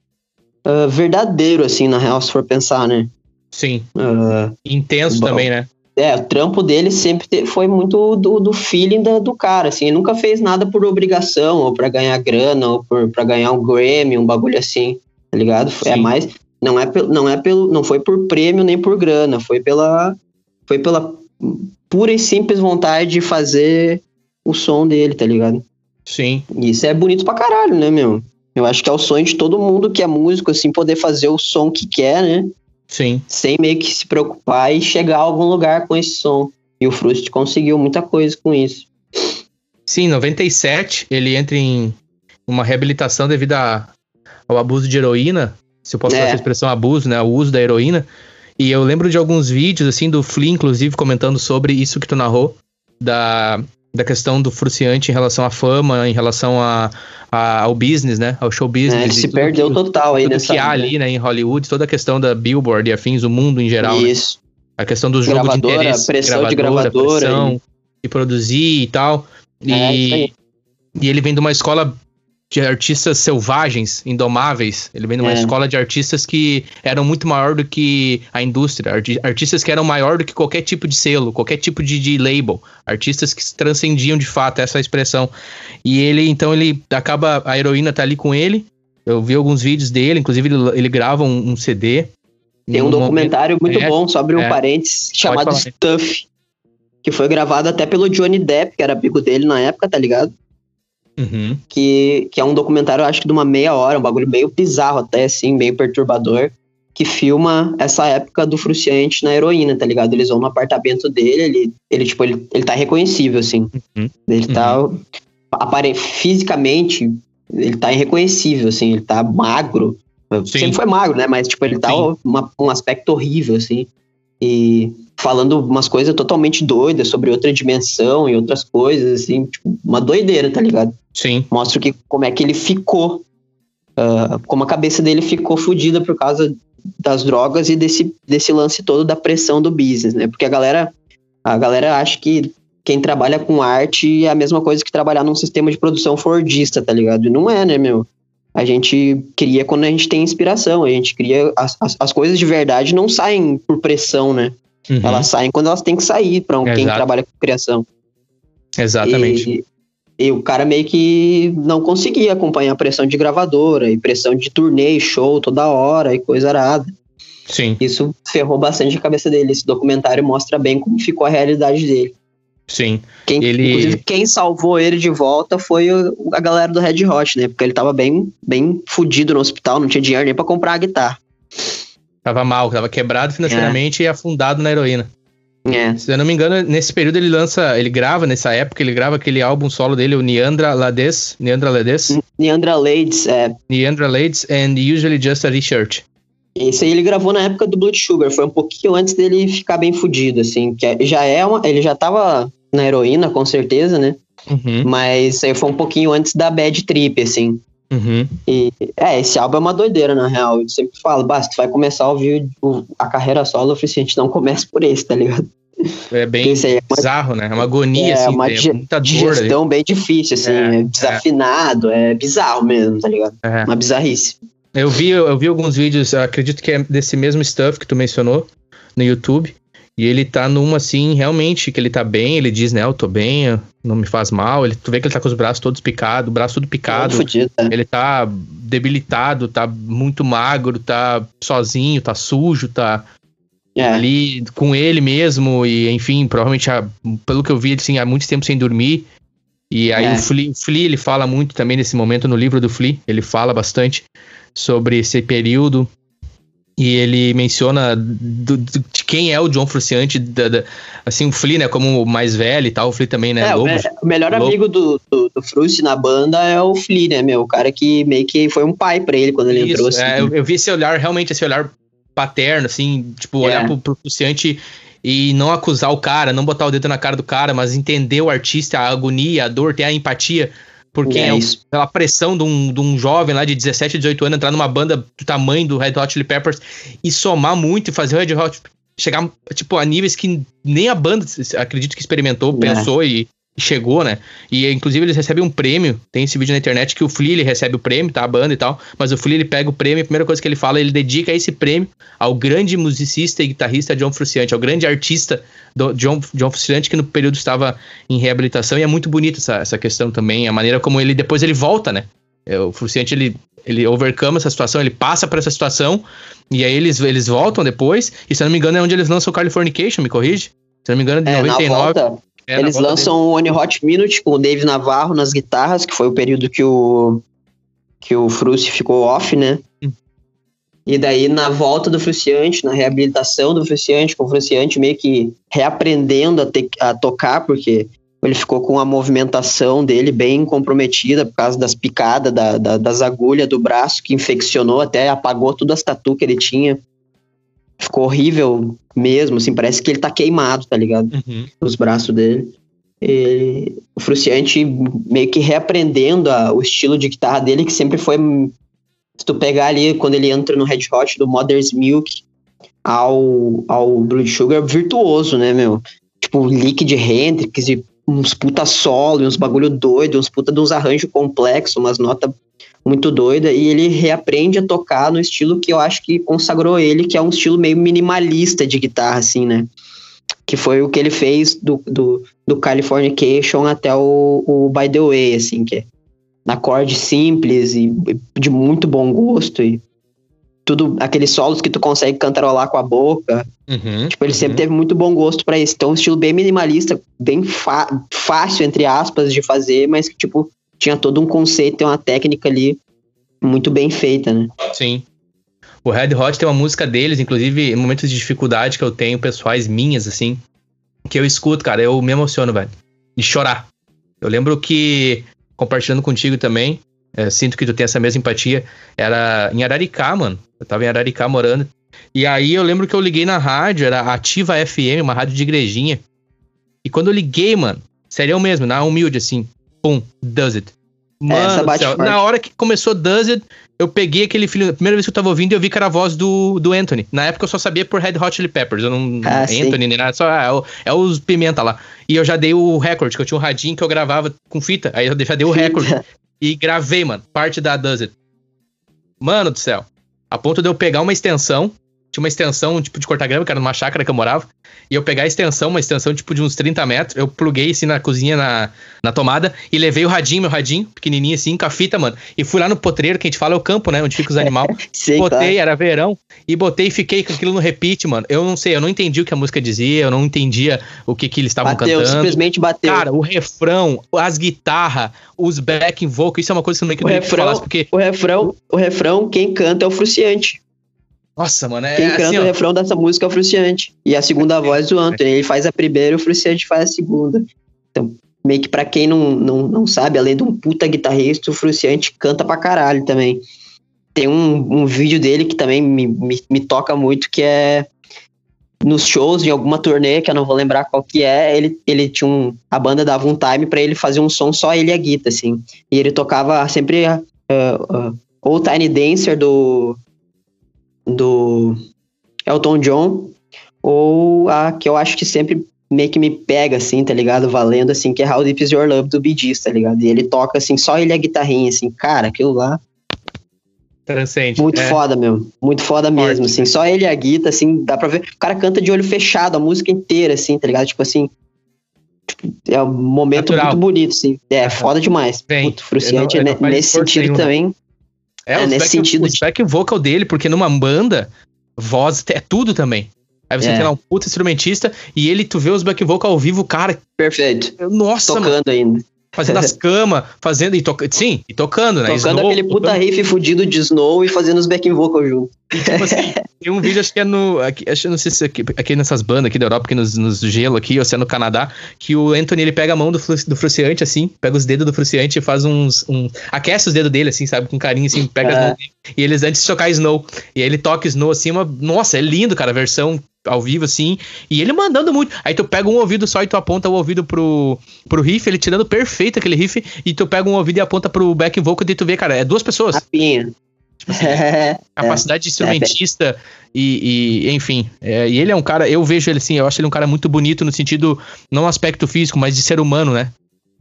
Speaker 2: ah, verdadeiro assim na real se for pensar, né?
Speaker 1: Sim.
Speaker 2: Ah,
Speaker 1: Intenso
Speaker 2: Bom.
Speaker 1: também, né?
Speaker 2: é, o trampo dele sempre foi muito do, do feeling da- do cara, assim, ele nunca fez nada por obrigação, ou pra ganhar grana, ou por, pra ganhar um Grammy, um bagulho assim, tá ligado? É
Speaker 1: Sim.
Speaker 2: mais, não é, não é pelo, não foi por prêmio nem por grana, foi pela, foi pela pura e simples vontade de fazer o som dele, tá ligado?
Speaker 1: Sim.
Speaker 2: Isso é bonito pra caralho, né, meu? Eu acho que é o sonho de todo mundo que é músico, assim, poder fazer o som que quer, né?
Speaker 1: Sim.
Speaker 2: sem meio que se preocupar e chegar a algum lugar com esse som. E o Frust conseguiu muita coisa com isso.
Speaker 1: Sim, em 97 ele entra em uma reabilitação devido a- ao abuso de heroína. Se eu posso usar
Speaker 2: É.
Speaker 1: essa expressão abuso, né? O uso da heroína. E eu lembro de alguns vídeos, assim, do Flea, inclusive, comentando sobre isso que tu narrou, da, da questão do Fruciante em relação à fama, em relação a, a- ao business, né? Ao show business.
Speaker 2: É, ele
Speaker 1: e
Speaker 2: se perdeu
Speaker 1: que-
Speaker 2: total aí
Speaker 1: tudo
Speaker 2: nessa.
Speaker 1: que há ali, né, em Hollywood, toda a questão da Billboard e afins, o mundo em geral, né?
Speaker 2: Isso.
Speaker 1: A questão do jogo de
Speaker 2: Gravadora,
Speaker 1: interesse.
Speaker 2: pressão de gravadora
Speaker 1: pressão de produzir e tal. E,
Speaker 2: É, aí.
Speaker 1: e ele vem de uma escola de artistas selvagens, indomáveis. Ele vem de uma
Speaker 2: É.
Speaker 1: escola de artistas que eram muito maior do que a indústria. arti- Artistas que eram maior do que qualquer tipo de selo, qualquer tipo de, de label. Artistas que transcendiam de fato, essa expressão. E ele, então, ele acaba. A heroína tá ali com ele. Eu vi alguns vídeos dele, inclusive ele, ele grava um, um CD.
Speaker 2: Tem um
Speaker 1: Num momento-
Speaker 2: documentário muito
Speaker 1: É,
Speaker 2: bom sobre um
Speaker 1: é.
Speaker 2: parênteses chamado. Stuff. Que foi gravado até pelo Johnny Depp, que era amigo dele na época, tá ligado?
Speaker 1: Uhum.
Speaker 2: que, que é um documentário, acho que de uma meia hora, um bagulho meio bizarro até, assim, meio perturbador, que filma essa época do Fruciante na heroína, tá ligado? Eles vão no apartamento dele, ele, ele tipo, ele, ele tá reconhecível, assim.
Speaker 1: Uhum.
Speaker 2: Ele tá, apare... fisicamente, ele tá irreconhecível, assim, ele tá magro.
Speaker 1: Sim.
Speaker 2: Sempre foi magro, né? Mas, tipo, ele tá
Speaker 1: Sim.
Speaker 2: uma- um aspecto horrível, assim. E falando umas coisas totalmente doidas sobre outra dimensão e outras coisas, assim, tipo, uma doideira, tá ligado?
Speaker 1: Sim.
Speaker 2: mostra que, como é que ele ficou, ah, como a cabeça dele ficou fodida por causa das drogas e desse, desse lance todo da pressão do business, né? Porque a galera, a galera acha que quem trabalha com arte é a mesma coisa que trabalhar num sistema de produção fordista, tá ligado? E não é, né, meu? A gente cria quando a gente tem inspiração, a gente cria. As, as, as coisas de verdade não saem por pressão, né?
Speaker 1: Uhum.
Speaker 2: Elas saem quando elas têm que sair um- quem
Speaker 1: Exato.
Speaker 2: trabalha com criação.
Speaker 1: Exatamente.
Speaker 2: E, e o cara meio que não conseguia acompanhar a pressão de gravadora e pressão de turnê e show toda hora e coisa arada.
Speaker 1: Sim,
Speaker 2: Isso ferrou bastante a cabeça dele. Esse documentário mostra bem como ficou a realidade dele.
Speaker 1: sim.
Speaker 2: Quem,
Speaker 1: Ele-
Speaker 2: Inclusive, quem salvou ele de volta foi a galera do Red Hot, né? Porque ele tava bem, bem fudido no hospital, não tinha dinheiro nem pra comprar a guitarra.
Speaker 1: Tava mal, tava quebrado financeiramente e afundado na heroína.
Speaker 2: É.
Speaker 1: Se eu não me engano, nesse período ele lança, ele grava, nessa época, ele grava aquele álbum solo dele, o Neandra Lades, Neandra Lades,
Speaker 2: Neandra Lades, é,
Speaker 1: Neandra Lades and Usually Just a T-Shirt.
Speaker 2: Esse aí ele gravou na época do Blood Sugar, foi um pouquinho antes dele ficar bem fudido, assim, que é, já é uma, ele já tava na heroína, com certeza, né? Uhum. Mas aí foi um pouquinho antes da Bad Trip, assim. Uhum. E, é, esse álbum é uma doideira, na real. Eu sempre falo, basta, tu vai começar a ouvir o, a carreira solo, oficiante, não comece por esse, tá ligado?
Speaker 1: É bem é uma, bizarro, né? É uma agonia, é, assim.
Speaker 2: Uma é muita digestão bem difícil, assim. É, é desafinado, é. é. bizarro mesmo, tá ligado? É. Uma bizarrice.
Speaker 1: Eu vi, eu vi alguns vídeos, acredito que é desse mesmo stuff que tu mencionou no YouTube. E ele tá numa, assim, realmente, que ele tá bem, ele diz, né, eu tô bem, não me faz mal. Ele, tu vê que ele tá com os braços todos picados, o braço tudo picado. Fudido, né? Ele tá debilitado, tá muito magro, tá sozinho, tá sujo, tá é. ali com ele mesmo. E, enfim, provavelmente, pelo que eu vi, assim, há muito tempo sem dormir. E aí é. o, Flea, o Flea, ele fala muito também nesse momento no livro do Flea, ele fala bastante sobre esse período e ele menciona do, do, de quem é o John Frusciante, da, da, assim, o Flea, né, como o mais velho e tal, o Flea também, né,
Speaker 2: é, Lobo, o melhor Lobo. amigo do, do, do Frusci na banda é o Flea, né, meu, o cara que meio que foi um pai pra ele quando ele Isso, entrou, assim.
Speaker 1: É, eu, eu, vi esse olhar, realmente, esse olhar paterno, assim, tipo, olhar é. pro, pro Frusciante e não acusar o cara, não botar o dedo na cara do cara, mas entender o artista, a agonia, a dor, ter a empatia porque é, é isso. pela pressão de um, de um jovem lá de 17, 18 anos entrar numa banda do tamanho do Red Hot Chili Peppers e somar muito e fazer o Red Hot chegar, tipo, a níveis que nem a banda, acredito que experimentou, é. pensou e, chegou, né? E inclusive eles recebem um prêmio. Tem esse vídeo na internet que o Flea ele recebe o prêmio, tá? A banda e tal. Mas o Flea ele pega o prêmio, a primeira coisa que ele fala, ele dedica esse prêmio ao grande musicista e guitarrista John Frusciante, ao grande artista do John, John Frusciante, que no período estava em reabilitação. E é muito bonita essa, essa questão também, a maneira como ele depois ele volta, né? É, o Frusciante ele ele overcome essa situação, ele passa por essa situação, e aí eles, eles voltam depois, e se eu não me engano é onde eles lançam o Californication, me corrige? Se eu não me engano, é de é, 99. Na volta,
Speaker 2: é, Eles lançam o One Hot Minute com o Dave Navarro nas guitarras, que foi o período que o que o Fruci ficou off, né? Hum. E daí, na volta do Fruciante, na reabilitação do Fruciante, com o Fruciante meio que reaprendendo a, ter, a tocar, porque ele ficou com a movimentação dele bem comprometida por causa das picadas da, da, das agulhas do braço, que infeccionou até, apagou todas as tatu que ele tinha ficou horrível mesmo, assim, parece que ele tá queimado, tá ligado? Uhum. Os braços dele. E o Fruciante meio que reaprendendo a, o estilo de guitarra dele, que sempre foi. Se tu pegar ali, quando ele entra no Red Hot do Mother's Milk ao, ao Blood Sugar, virtuoso, né, meu? Tipo, Liquid Hendrix e uns puta solo, uns bagulho doido, uns puta de uns arranjos complexos, umas notas muito doida, e ele reaprende a tocar no estilo que eu acho que consagrou ele, que é um estilo meio minimalista de guitarra, assim, né? Que foi o que ele fez do, do, do Californication até o, o By The Way, assim, que é acorde simples e de muito bom gosto e tudo, aqueles solos que tu consegue cantarolar com a boca. Uhum, tipo, ele uhum. sempre teve muito bom gosto para isso. Então, um estilo bem minimalista, bem fácil, entre aspas, de fazer, mas que, tipo, tinha todo um conceito e uma técnica ali muito bem feita, né?
Speaker 1: Sim. O Red Hot tem uma música deles, inclusive em momentos de dificuldade que eu tenho, pessoais minhas, assim, que eu escuto, cara, eu me emociono, velho. De chorar. Eu lembro que, compartilhando contigo também, é, sinto que tu tem essa mesma empatia, era em Araricá, mano. Eu tava em Araricá morando. E aí eu lembro que eu liguei na rádio, era Ativa FM, uma rádio de igrejinha. E quando eu liguei, mano, sério mesmo, na humilde, assim, pum, Does It. É, Mano, na hora que começou Does It, eu peguei aquele filme. A primeira vez que eu tava ouvindo, eu vi que era a voz do, do Anthony. Na época eu só sabia por Red Hot Chili Peppers. Eu não. Ah, Anthony, nem nada, só ah, é, o, é os pimenta lá. E eu já dei o recorde, que eu tinha um radinho que eu gravava com fita. Aí eu já dei o recorde. e gravei, mano, parte da Does It. Mano do céu. A ponto de eu pegar uma extensão tinha uma extensão, tipo, de cortar grama, que era numa chácara que eu morava. E eu pegar a extensão, uma extensão, tipo, de uns 30 metros. Eu pluguei, assim, na cozinha, na, na tomada. E levei o radinho, meu radinho, pequenininho, assim, com a fita, mano. E fui lá no potreiro, que a gente fala é o campo, né? Onde fica os animais. [laughs] botei, era verão. E botei e fiquei com aquilo no repeat, mano. Eu não sei, eu não entendi o que a música dizia. Eu não entendia o que, que eles estavam cantando.
Speaker 2: simplesmente bateu.
Speaker 1: Cara, o refrão, as guitarras, os backing vocal. Isso é uma coisa que eu não
Speaker 2: que refrão, falasse, porque... O refrão, o refrão, quem canta é o Fruciante.
Speaker 1: Nossa, mano, é
Speaker 2: Quem
Speaker 1: assim,
Speaker 2: canta ó. o refrão dessa música é o Fruciante. E a segunda é, voz do Anthony. Ele faz a primeira e o Fruciante faz a segunda. Então, meio que pra quem não, não, não sabe, além de um puta guitarrista, o Fruciante canta pra caralho também. tem um, um vídeo dele que também me, me, me toca muito, que é nos shows de alguma turnê, que eu não vou lembrar qual que é, ele, ele tinha um. A banda dava um time para ele fazer um som só ele e a guita, assim. E ele tocava sempre uh, uh, ou Tiny Dancer do. Do Elton John, ou a que eu acho que sempre meio que me pega, assim, tá ligado? Valendo, assim, que é How Deep Is Your Love do Bee Gees, tá ligado? E ele toca, assim, só ele e a guitarrinha, assim, cara, aquilo lá
Speaker 1: Transcende.
Speaker 2: Muito
Speaker 1: é.
Speaker 2: foda, meu. Muito foda
Speaker 1: Forte.
Speaker 2: mesmo, assim. Só ele e a guita, assim, dá pra ver. O cara canta de olho fechado a música inteira, assim, tá ligado? Tipo assim. tipo, É um momento
Speaker 1: Natural.
Speaker 2: muito bonito, assim. É, foda demais.
Speaker 1: Bem,
Speaker 2: Muito frustrante.
Speaker 1: não-
Speaker 2: né? Nesse sentido
Speaker 1: nenhum, né? É,
Speaker 2: É, nesse
Speaker 1: back,
Speaker 2: sentido
Speaker 1: os
Speaker 2: de-
Speaker 1: back vocal dele, porque numa banda, voz é tudo também. Aí você
Speaker 2: É.
Speaker 1: tem lá um puta instrumentista e ele, tu vê os back vocal ao vivo, cara,
Speaker 2: Perfeito.
Speaker 1: nossa, mano,
Speaker 2: Tocando ainda.
Speaker 1: Fazendo as [laughs] camas, fazendo e tocando, sim, e tocando, né?
Speaker 2: Tocando
Speaker 1: Snow,
Speaker 2: aquele puta
Speaker 1: tocando,
Speaker 2: riff fudido de Snow e fazendo os backing vocal junto.
Speaker 1: tipo assim, [laughs] tem um vídeo, acho que é no, aqui, acho, que não sei se é aqui, aqui nessas bandas aqui da Europa, aqui nos, nos gelo aqui, ou se é no Canadá, que o Anthony, ele pega a mão do, do fruciante, assim, pega os dedos do fruciante e faz uns, um, aquece os dedos dele, assim, sabe, com carinho, assim, pega as
Speaker 2: É.
Speaker 1: mãos dele, e eles antes de tocar Snow, e aí ele toca Snow, assim, uma, nossa, é lindo, cara, a versão ao vivo, assim, e ele mandando muito, aí tu pega um ouvido só e tu aponta o ouvido pro, pro riff, ele tirando perfeito aquele riff, e tu pega um ouvido e aponta pro back vocal e tu vê, cara, é duas pessoas,
Speaker 2: Rapinha.
Speaker 1: Tipo assim,
Speaker 2: É, [laughs]
Speaker 1: capacidade de instrumentista e, e, enfim. é, e ele é um cara, eu vejo ele assim, eu acho ele um cara muito bonito no sentido, não aspecto físico, mas de ser humano, né?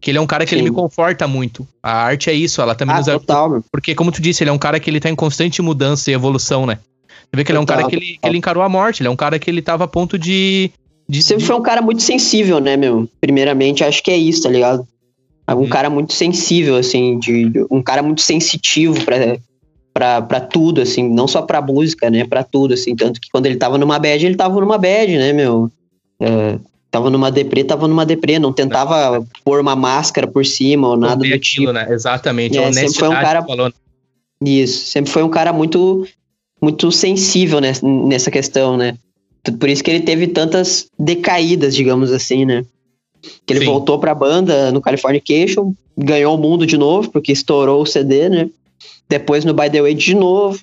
Speaker 1: Que ele é um cara que ele
Speaker 2: Sim.
Speaker 1: me conforta muito. A arte é isso, ela também
Speaker 2: ah,
Speaker 1: nos
Speaker 2: total.
Speaker 1: Porque, como tu disse, ele é um cara que ele tá em constante mudança e evolução, né? Você vê que ele é um cara que ele, que ele encarou a morte, ele é um cara que ele tava a ponto de. de
Speaker 2: Sempre
Speaker 1: de-
Speaker 2: foi um cara muito sensível, né, meu? Primeiramente, acho que é isso, tá ligado? Um
Speaker 1: Hum.
Speaker 2: cara muito sensível, assim, de, de- um cara muito sensitivo pra, pra, pra tudo, assim, não só pra música, né, pra tudo, assim, tanto que quando ele tava numa bad, ele tava numa bad, né, meu? É, tava numa deprê, tava numa deprê, não tentava pôr uma máscara por cima ou nada do
Speaker 1: aquilo,
Speaker 2: tipo.
Speaker 1: né? Exatamente.
Speaker 2: É, sempre foi um cara-
Speaker 1: falou, né?
Speaker 2: Isso, sempre foi um cara muito muito sensível nessa, questão, né? Por isso que ele teve tantas decaídas, digamos assim, né? Que ele
Speaker 1: Sim.
Speaker 2: voltou pra banda no Californication, ganhou o mundo de novo, porque estourou o CD, né? Depois no By The Way de novo.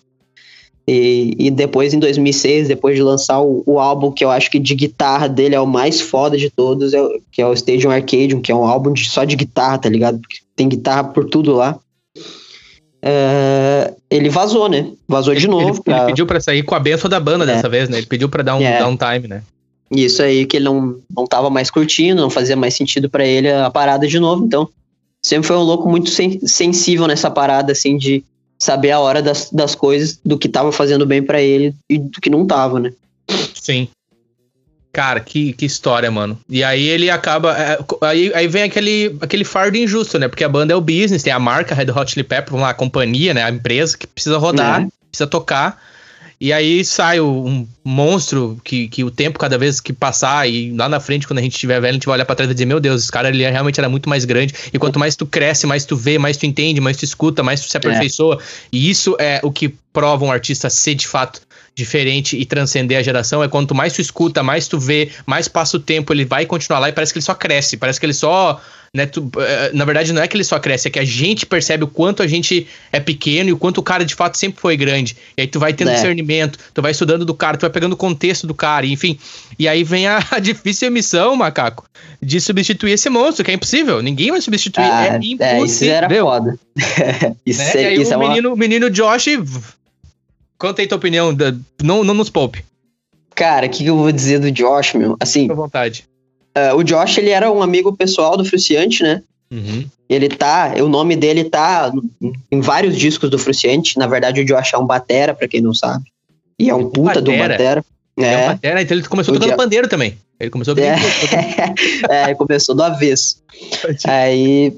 Speaker 2: E, e depois em 2006, depois de lançar o, o álbum que eu acho que de guitarra dele é o mais foda de todos, é o- que é o Stadium Arcadium, que é um álbum de- só de guitarra, tá ligado? Porque tem guitarra por tudo lá. É, ele vazou, né? Vazou de
Speaker 1: Ele-
Speaker 2: novo.
Speaker 1: Ele,
Speaker 2: pra-
Speaker 1: ele pediu pra sair com a benção da banda
Speaker 2: É.
Speaker 1: dessa vez, né? Ele pediu pra dar um
Speaker 2: É.
Speaker 1: downtime, né?
Speaker 2: Isso aí que ele não, não tava mais curtindo, não fazia mais sentido pra ele a parada de novo. Então, sempre foi um louco muito sen- sensível nessa parada, assim, de saber a hora das, das coisas, do que tava fazendo bem pra ele e do que não tava, né?
Speaker 1: Sim. Cara, que, que história, mano. E aí ele acaba. é, aí, aí vem aquele, aquele fardo injusto, né? Porque a banda é o business, tem a marca Red Hot Chili Pepper, vamos lá, a companhia, né? A empresa que precisa rodar,
Speaker 2: Né?
Speaker 1: precisa tocar. E aí sai um monstro que, que o tempo, cada vez que passar, e lá na frente, quando a gente estiver velho, a gente vai olhar pra trás e dizer: Meu Deus, esse cara ele realmente era muito mais grande. E quanto mais tu cresce, mais tu vê, mais tu entende, mais tu escuta, mais tu se aperfeiçoa. E isso é o que prova um artista ser de fato diferente e transcender a geração. É quanto mais tu escuta, mais tu vê, mais passa o tempo, ele vai continuar lá e parece que ele só cresce. Parece que ele só. Né, tu- eh, na verdade, não é que ele só cresce, é que a gente percebe o quanto a gente é pequeno e o quanto o cara de fato sempre foi grande. E aí tu vai tendo
Speaker 2: É.
Speaker 1: discernimento, tu vai estudando do cara, tu vai pegando o contexto do cara, enfim. E aí vem a, [laughs] a difícil missão, macaco, de substituir esse monstro, que é impossível. Ninguém vai substituir.
Speaker 2: Ah,
Speaker 1: é
Speaker 2: é, isso era
Speaker 1: impossível.
Speaker 2: foda. [laughs] isso
Speaker 1: Né?
Speaker 2: é,
Speaker 1: e aí
Speaker 2: isso
Speaker 1: o
Speaker 2: é uma...
Speaker 1: menino, menino Josh. Conta aí tua opinião. da- não, não nos poupe,
Speaker 2: Cara, o que, que eu vou dizer do Josh, meu? Assim,
Speaker 1: fica à vontade.
Speaker 2: ah, o Josh, ele era um amigo pessoal do Fruciante, né?
Speaker 1: Uhum.
Speaker 2: Ele tá, o nome dele tá em vários discos do Fruciante. Na verdade, o Josh é um batera, pra quem não sabe. E é um puta do
Speaker 1: batera?
Speaker 2: batera.
Speaker 1: É.
Speaker 2: É,
Speaker 1: uma batera, então ele começou
Speaker 2: O
Speaker 1: tocando
Speaker 2: dia-
Speaker 1: pandeiro também. Ele começou
Speaker 2: É. [laughs]
Speaker 1: tocando.
Speaker 2: é, ele começou do avesso. Aí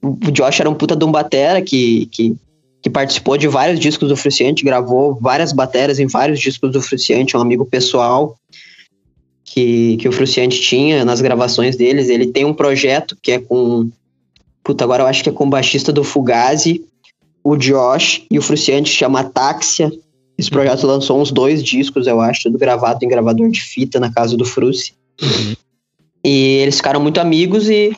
Speaker 2: o Josh era um puta de um batera que, que, que participou de vários discos do Fruciante, gravou várias bateras em vários discos do Fruciante, um amigo pessoal que, que o Fruciante tinha nas gravações deles. Ele tem um projeto que é com. Puta, agora eu acho que é com o baixista do Fugazi, o Josh e o Fruciante chama Táxia. Esse projeto lançou uns dois discos, eu acho, tudo gravado em gravador de fita na casa do Fruci.
Speaker 1: Uhum.
Speaker 2: E eles ficaram muito amigos e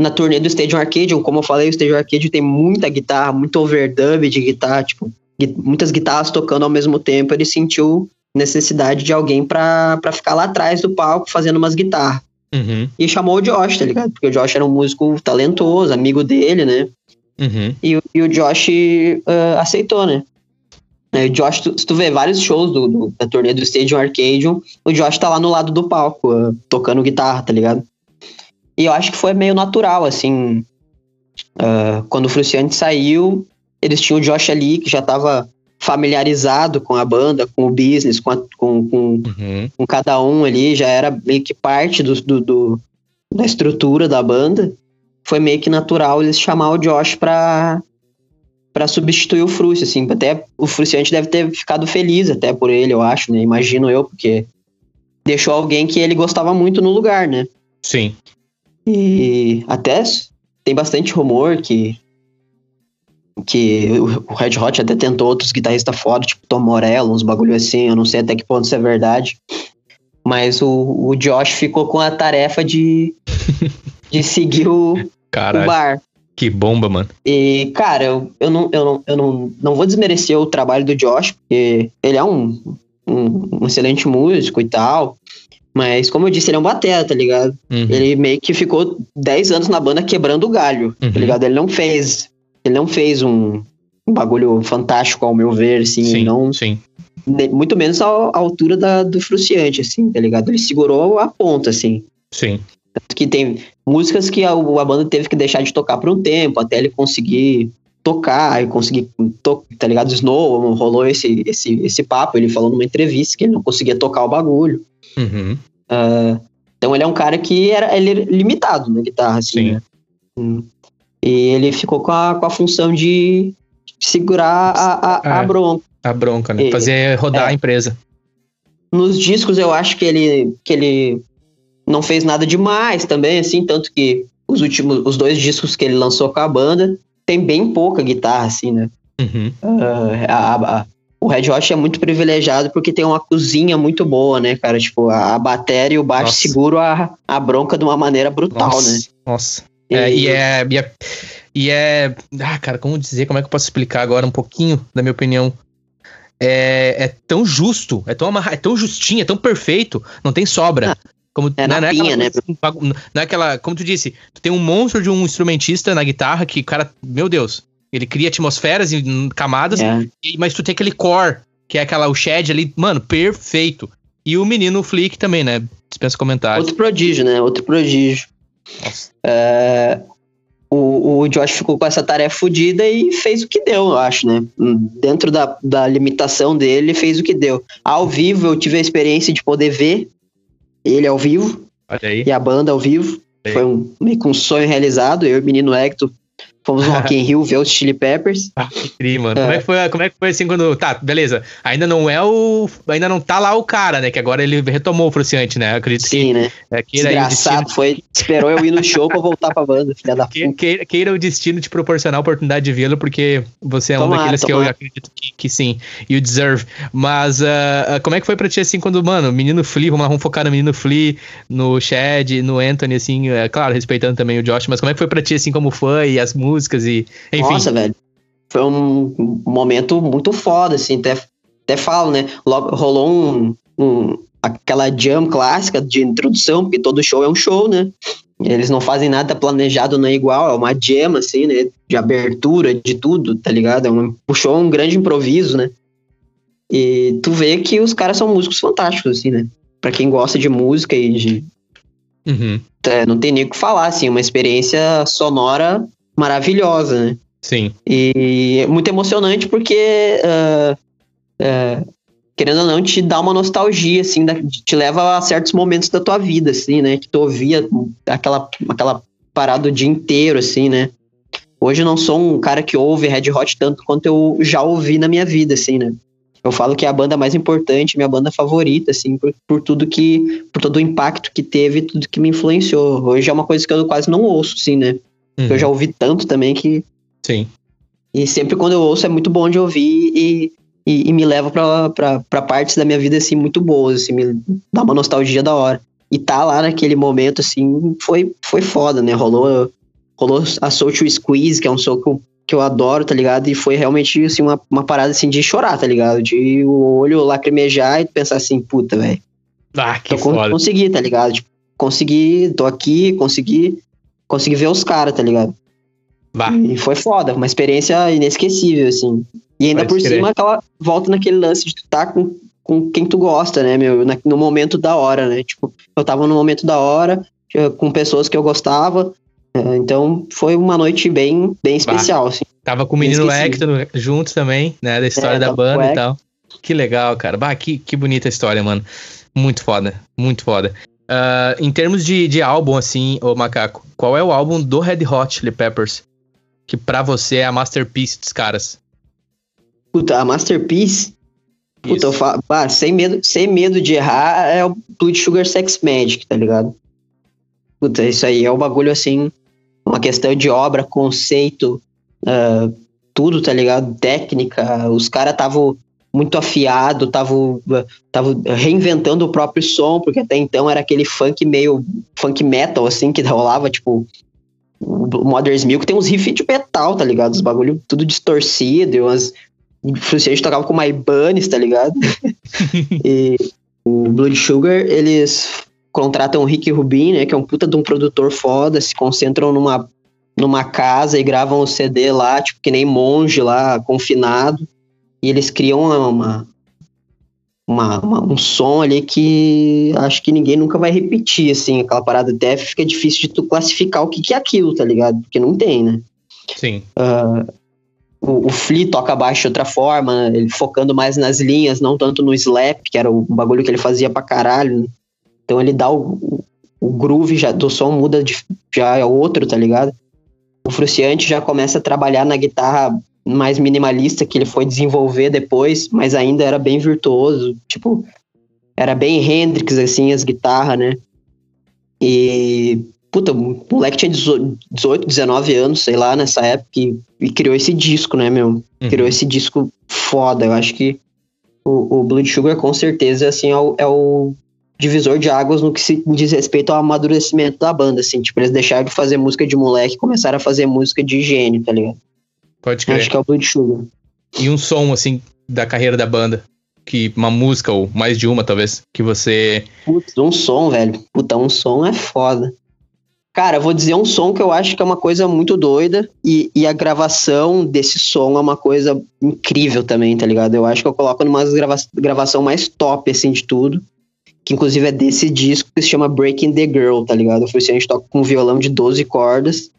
Speaker 2: na turnê do Stadium Arcadium, como eu falei, o Stadium Arcadium tem muita guitarra, muito overdub de guitarra, tipo, muitas guitarras tocando ao mesmo tempo, ele sentiu necessidade de alguém pra, pra ficar lá atrás do palco fazendo umas guitarras.
Speaker 1: Uhum.
Speaker 2: E chamou o Josh, tá ligado? Porque o Josh era um músico talentoso, amigo dele, né?
Speaker 1: Uhum.
Speaker 2: E, o- e o Josh ah, aceitou, né? O Josh, tu- se tu vê vários shows do, do- da turnê do Stadium Arcadium, o Josh tá lá no lado do palco, ah, tocando guitarra, tá ligado? E eu acho que foi meio natural, assim. ah, quando o Fruciante saiu, eles tinham o Josh ali, que já tava familiarizado com a banda, com o business, com, a- com, com,
Speaker 1: Uhum.
Speaker 2: com cada um ali, já era meio que parte do, do- do- da estrutura da banda. Foi meio que natural eles chamar o Josh pra, pra substituir o Fruci, assim. Até o Fruciante deve ter ficado feliz até por ele, eu acho, né? Imagino eu, porque deixou alguém que ele gostava muito no lugar, né?
Speaker 1: Sim.
Speaker 2: E até tem bastante rumor que que o o Red Hot até tentou outros guitarristas foda, tipo Tom Morello, uns bagulho assim, eu não sei até que ponto isso é verdade. Mas o, o Josh ficou com a tarefa de, [laughs] de seguir o, o
Speaker 1: Caralho,
Speaker 2: bar.
Speaker 1: que bomba, mano.
Speaker 2: E, cara, eu, eu, não, eu, não, eu não, não vou desmerecer o trabalho do Josh, porque ele é um, um, um excelente músico e tal. Mas, como eu disse, ele é um batera, tá ligado?
Speaker 1: Uhum.
Speaker 2: Ele meio que ficou 10 anos na banda quebrando o galho,
Speaker 1: Uhum.
Speaker 2: tá ligado? Ele não fez. Ele não fez um, um bagulho fantástico, ao meu ver, assim.
Speaker 1: Sim,
Speaker 2: Não,
Speaker 1: sim.
Speaker 2: muito menos à, à altura da, do Fruciante, assim, tá ligado? Ele segurou a ponta, assim.
Speaker 1: Sim.
Speaker 2: Tanto que tem músicas que a, a banda teve que deixar de tocar por um tempo, até ele conseguir tocar e conseguir, to, tá ligado? Snow, rolou esse, esse, esse papo, ele falou numa entrevista que ele não conseguia tocar o bagulho.
Speaker 1: Uhum.
Speaker 2: Então ele é um cara que era ele é limitado na guitarra, assim,
Speaker 1: Sim.
Speaker 2: né? Hum. E ele ficou com a, com a função de segurar a, a, a
Speaker 1: É.
Speaker 2: bronca.
Speaker 1: A bronca, né?
Speaker 2: E-
Speaker 1: Fazer rodar
Speaker 2: é.
Speaker 1: a empresa.
Speaker 2: Nos discos eu acho que ele, que ele não fez nada demais também, assim, tanto que os últimos, os dois discos que ele lançou com a banda tem bem pouca guitarra, assim, né?
Speaker 1: Uhum.
Speaker 2: Ah, a- a- o Red Hot é muito privilegiado porque tem uma cozinha muito boa, né, cara? Tipo, a, a bateria e o baixo
Speaker 1: Nossa.
Speaker 2: seguram a, a bronca de uma maneira brutal,
Speaker 1: Nossa.
Speaker 2: né?
Speaker 1: Nossa. É, e é. E é. E é. Ah, cara, como dizer? Como é que eu posso explicar agora um pouquinho da minha opinião? É, é tão justo, é tão, amarra, é tão justinho, é tão perfeito, não tem sobra. Como,
Speaker 2: é na
Speaker 1: é aquela
Speaker 2: né?
Speaker 1: assim, não é aquela. Como tu disse, tu tem um monstro de um instrumentista na guitarra que, cara, meu Deus, ele cria atmosferas e camadas,
Speaker 2: É.
Speaker 1: e- mas tu tem aquele core, que é aquela, o shed ali, mano, perfeito. E o menino Flick também, né? Dispensa comentários.
Speaker 2: Outro prodígio, né? Outro prodígio. É, o, o Josh ficou com essa tarefa fodida e fez o que deu, eu acho, né? Dentro da, da limitação dele, fez o que deu. Ao vivo, eu tive a experiência de poder ver ele ao vivo e a banda ao vivo. Foi um, meio que um sonho realizado. Eu e o menino Hector fomos no Rock in Rio ver os Chili Peppers.
Speaker 1: Ah, que tri, mano.
Speaker 2: É.
Speaker 1: Como, é que foi, como é que foi assim quando. Tá, beleza. Ainda não é o. Ainda não tá lá o cara, né? Que agora ele retomou o Fruciante, né? Eu acredito
Speaker 2: Sim, né?
Speaker 1: que é, queira, aí o
Speaker 2: Desgraçado,
Speaker 1: destino,
Speaker 2: foi. Esperou eu ir no show pra voltar pra banda, filha da puta.
Speaker 1: queira, queira o destino te proporcionar a oportunidade de vê-lo, porque você é um
Speaker 2: Tomara,
Speaker 1: daqueles que eu
Speaker 2: tomara.
Speaker 1: acredito que, que sim. You deserve. Mas ah, como é que foi pra ti assim quando, mano, menino Flea, vamos lá, vamos focar no menino Flea, no Chad, no Anthony, assim, é, claro, respeitando também o Josh, mas como é que foi pra ti assim como fã e as músicas e. Enfim.
Speaker 2: Nossa, velho. Foi um momento muito foda, assim, até, até falo, né? Logo, rolou um, um- aquela jam clássica de introdução, porque todo show é um show, né? Eles não fazem nada planejado, não é igual, é uma jam, assim, né? De abertura, de tudo, tá ligado? É um, o show é um grande improviso, né? E tu vê que os caras são músicos fantásticos, assim, né? Pra quem gosta de música e de,
Speaker 1: Uhum.
Speaker 2: é, não tem nem o que falar, assim, uma experiência sonora maravilhosa, né?
Speaker 1: Sim.
Speaker 2: E é muito emocionante porque, ah, ah, querendo ou não, te dá uma nostalgia, assim, da- te leva a certos momentos da tua vida, assim, né? Que tu ouvia aquela, aquela parada o dia inteiro, assim, né? Hoje eu não sou um cara que ouve Red Hot tanto quanto eu já ouvi na minha vida, assim, né? Eu falo que é a banda mais importante, minha banda favorita, assim, por, por tudo que. por todo o impacto que teve, tudo que me influenciou. Hoje é uma coisa que eu quase não ouço, assim, né?
Speaker 1: Uhum.
Speaker 2: Eu já ouvi tanto também que
Speaker 1: Sim.
Speaker 2: e sempre quando eu ouço é muito bom de ouvir e, e, e me leva pra, pra, pra partes da minha vida, assim, muito boas, assim, me dá uma nostalgia da hora. E tá lá naquele momento, assim, foi, foi foda, né? Rolou, rolou a Social Squeeze, que é um eu, que eu adoro, tá ligado? E foi realmente, assim, uma, uma parada, assim, de chorar, tá ligado? De o olho lacrimejar e pensar assim, puta, velho.
Speaker 1: Ah, que
Speaker 2: Eu
Speaker 1: foda.
Speaker 2: consegui, tá ligado? Tipo, consegui, tô aqui, consegui, consegui ver os caras, tá ligado?
Speaker 1: Bah,
Speaker 2: E foi foda, uma experiência inesquecível, assim. E ainda
Speaker 1: Pode
Speaker 2: por
Speaker 1: crer.
Speaker 2: cima, aquela volta naquele lance de tu tá com, com quem tu gosta, né, meu? Na- no momento da hora, né? Tipo, eu tava no momento da hora, eh, com pessoas que eu gostava. eh, Então, foi uma noite bem, bem especial, assim.
Speaker 1: tava com o menino. Hector junto também, né? Da história
Speaker 2: É,
Speaker 1: da banda e tal. Que legal, cara. Bah, que, que bonita história, mano. Muito foda, muito foda. Ah, em termos de, de álbum, assim, ô Macaco, qual é o álbum do Red Hot Chili Peppers que pra você é a masterpiece dos caras?
Speaker 2: Puta, a Masterpiece, puta, eu falo, sem, medo, sem medo de errar, é o Blood Sugar Sex Magic, tá ligado? Puta, isso aí é um bagulho assim, uma questão de obra, conceito, ah, tudo, tá ligado? Técnica, os caras estavam muito afiado, estavam tava reinventando o próprio som, porque até então era aquele funk meio funk metal, assim, que rolava, tipo, o Mother's Milk tem uns riffs de metal, tá ligado? Os bagulho tudo distorcido, e umas. O Fruciante tocava com My Bunnies, tá ligado? [laughs] e o Blood Sugar, eles contratam o Rick Rubin, né? Que é um puta de um produtor foda, se concentram numa, numa casa e gravam o CD lá, tipo, que nem monge lá, confinado. E eles criam uma, uma, uma- um som ali que acho que ninguém nunca vai repetir, assim, aquela parada até fica difícil de tu classificar o que, que é aquilo, tá ligado? Porque não tem, né?
Speaker 1: Sim.
Speaker 2: O, o Flea toca baixo de outra forma, ele focando mais nas linhas, não tanto no slap, que era o bagulho que ele fazia pra caralho. Então ele dá o, o, o groove já, do som muda de, já é outro, tá ligado? O Fruciante já começa a trabalhar na guitarra mais minimalista que ele foi desenvolver depois, mas ainda era bem virtuoso, tipo, era bem Hendrix assim as guitarras, né? E puta, o moleque tinha 18, 19 anos, sei lá, nessa época e, e criou esse disco, né, meu?
Speaker 1: Uhum.
Speaker 2: criou esse disco foda. Eu acho que o, o Blood Sugar, com certeza, assim, é o, é o divisor de águas no que se diz respeito ao amadurecimento da banda, assim. Tipo, eles deixaram de fazer música de moleque e começaram a fazer música de gênio, tá ligado?
Speaker 1: Pode crer.
Speaker 2: Acho que é o Blood Sugar.
Speaker 1: E um som, assim, da carreira da banda. Que uma música, ou mais de uma, talvez, que você.
Speaker 2: Putz, um som, velho. Puta, um som é foda. Cara, vou dizer um som que eu acho que é uma coisa muito doida e, e a gravação desse som é uma coisa incrível também, tá ligado? Eu acho que eu coloco numa grava gravação mais top, assim, de tudo. Que inclusive é desse disco que se chama Breaking the Girl, tá ligado? Eu a gente toca com um violão de 12 cordas.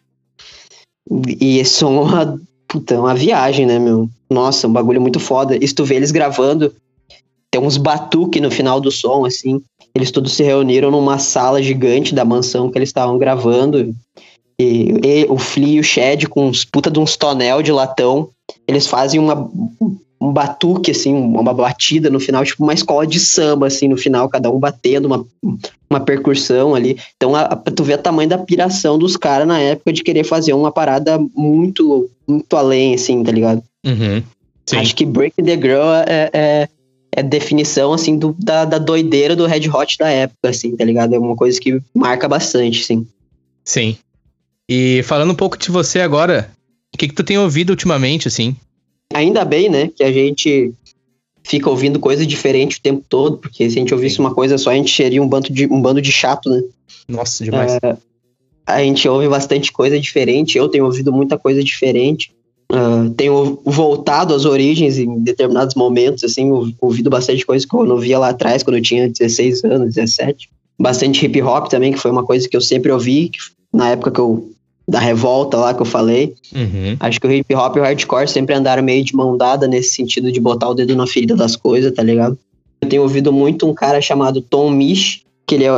Speaker 2: E esse som [laughs] é uma, puta, é uma viagem, né, meu? Nossa, um bagulho muito foda. E se tu vê eles gravando, tem uns batuque no final do som, assim. Eles todos se reuniram numa sala gigante da mansão que eles estavam gravando. E, e o Flea e o Shed com uns puta de uns tonel de latão. Eles fazem uma, um batuque, assim, uma batida no final, tipo uma escola de samba, assim, no final, cada um batendo uma, uma percussão ali. Então, a, a, tu vê o tamanho da piração dos caras na época de querer fazer uma parada muito, muito além, assim, tá ligado?
Speaker 1: Uhum.
Speaker 2: Acho que Breaking the Girl é, é, é definição, assim, do, da, da doideira do Red Hot da época, assim, tá ligado? É uma coisa que marca bastante, sim.
Speaker 1: Sim. E falando um pouco de você agora, o que, que tu tem ouvido ultimamente, assim?
Speaker 2: Ainda bem, né, que a gente fica ouvindo coisa diferente o tempo todo, porque se a gente ouvisse uma coisa só, a gente seria um bando de, um bando de chato, né?
Speaker 1: Nossa, demais.
Speaker 2: É, a gente ouve bastante coisa diferente, eu tenho ouvido muita coisa diferente. Uh, tenho voltado às origens em determinados momentos, assim, ouvido bastante coisa que eu não via lá atrás, quando eu tinha 16 anos, 17. Bastante hip hop também, que foi uma coisa que eu sempre ouvi, na época que eu. Da revolta lá que eu falei.
Speaker 1: Uhum.
Speaker 2: Acho que o hip hop e o hardcore sempre andaram meio de mão dada nesse sentido de botar o dedo na ferida das coisas, tá ligado? Eu tenho ouvido muito um cara chamado Tom Misch, que ele é,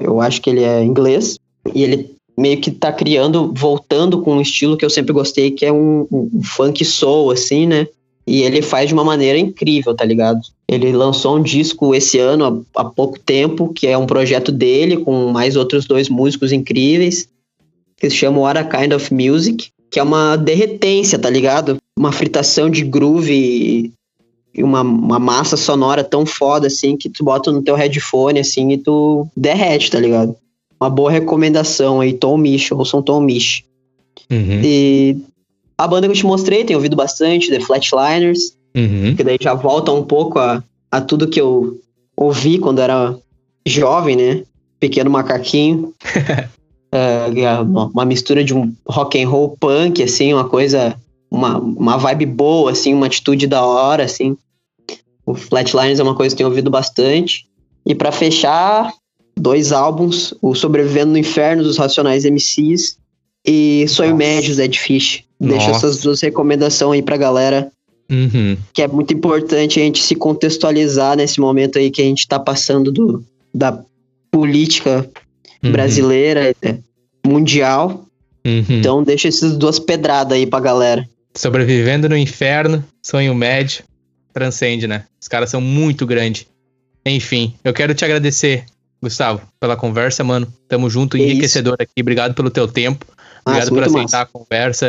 Speaker 2: eu acho que ele é inglês, e ele meio que tá criando, voltando com um estilo que eu sempre gostei, que é um, um funk soul, assim, né? E ele faz de uma maneira incrível, tá ligado? Ele lançou um disco esse ano, há, há pouco tempo, que é um projeto dele, com mais outros dois músicos incríveis, que se chama What a Kind of Music, que é uma derretência, tá ligado? Uma fritação de groove e uma, uma massa sonora tão foda, assim, que tu bota no teu headphone, assim, e tu derrete, tá ligado? Uma boa recomendação aí, Tom Misch, ouçam Tom Misch.
Speaker 1: Uhum.
Speaker 2: E a banda que eu te mostrei, tenho ouvido bastante, The Flatliners,
Speaker 1: Uhum.
Speaker 2: que daí já volta um pouco a, a tudo que eu ouvi quando era jovem, né? Pequeno macaquinho. [laughs] Uma, mistura de um rock and roll punk, assim, uma coisa, uma, uma vibe boa, assim, uma atitude da hora, assim. O Flatliners é uma coisa que eu tenho ouvido bastante. E pra fechar, dois álbuns, o Sobrevivendo no Inferno dos Racionais MCs e Sonho
Speaker 1: Nossa.
Speaker 2: Médio, Zed Fish. Deixo
Speaker 1: Nossa.
Speaker 2: essas duas recomendações aí pra galera
Speaker 1: Uhum.
Speaker 2: que é muito importante a gente se contextualizar nesse momento aí que a gente está passando do, da política
Speaker 1: Uhum.
Speaker 2: brasileira, é, mundial.
Speaker 1: Uhum.
Speaker 2: Então deixa essas duas pedradas aí pra galera.
Speaker 1: Sobrevivendo no inferno, sonho médio, transcende, né? Os caras são muito grandes. Enfim, eu quero te agradecer, Gustavo, pela conversa, mano. Tamo junto,
Speaker 2: Que
Speaker 1: enriquecedor aqui. Obrigado pelo teu tempo. Obrigado
Speaker 2: Nossa,
Speaker 1: por
Speaker 2: muito
Speaker 1: aceitar a conversa.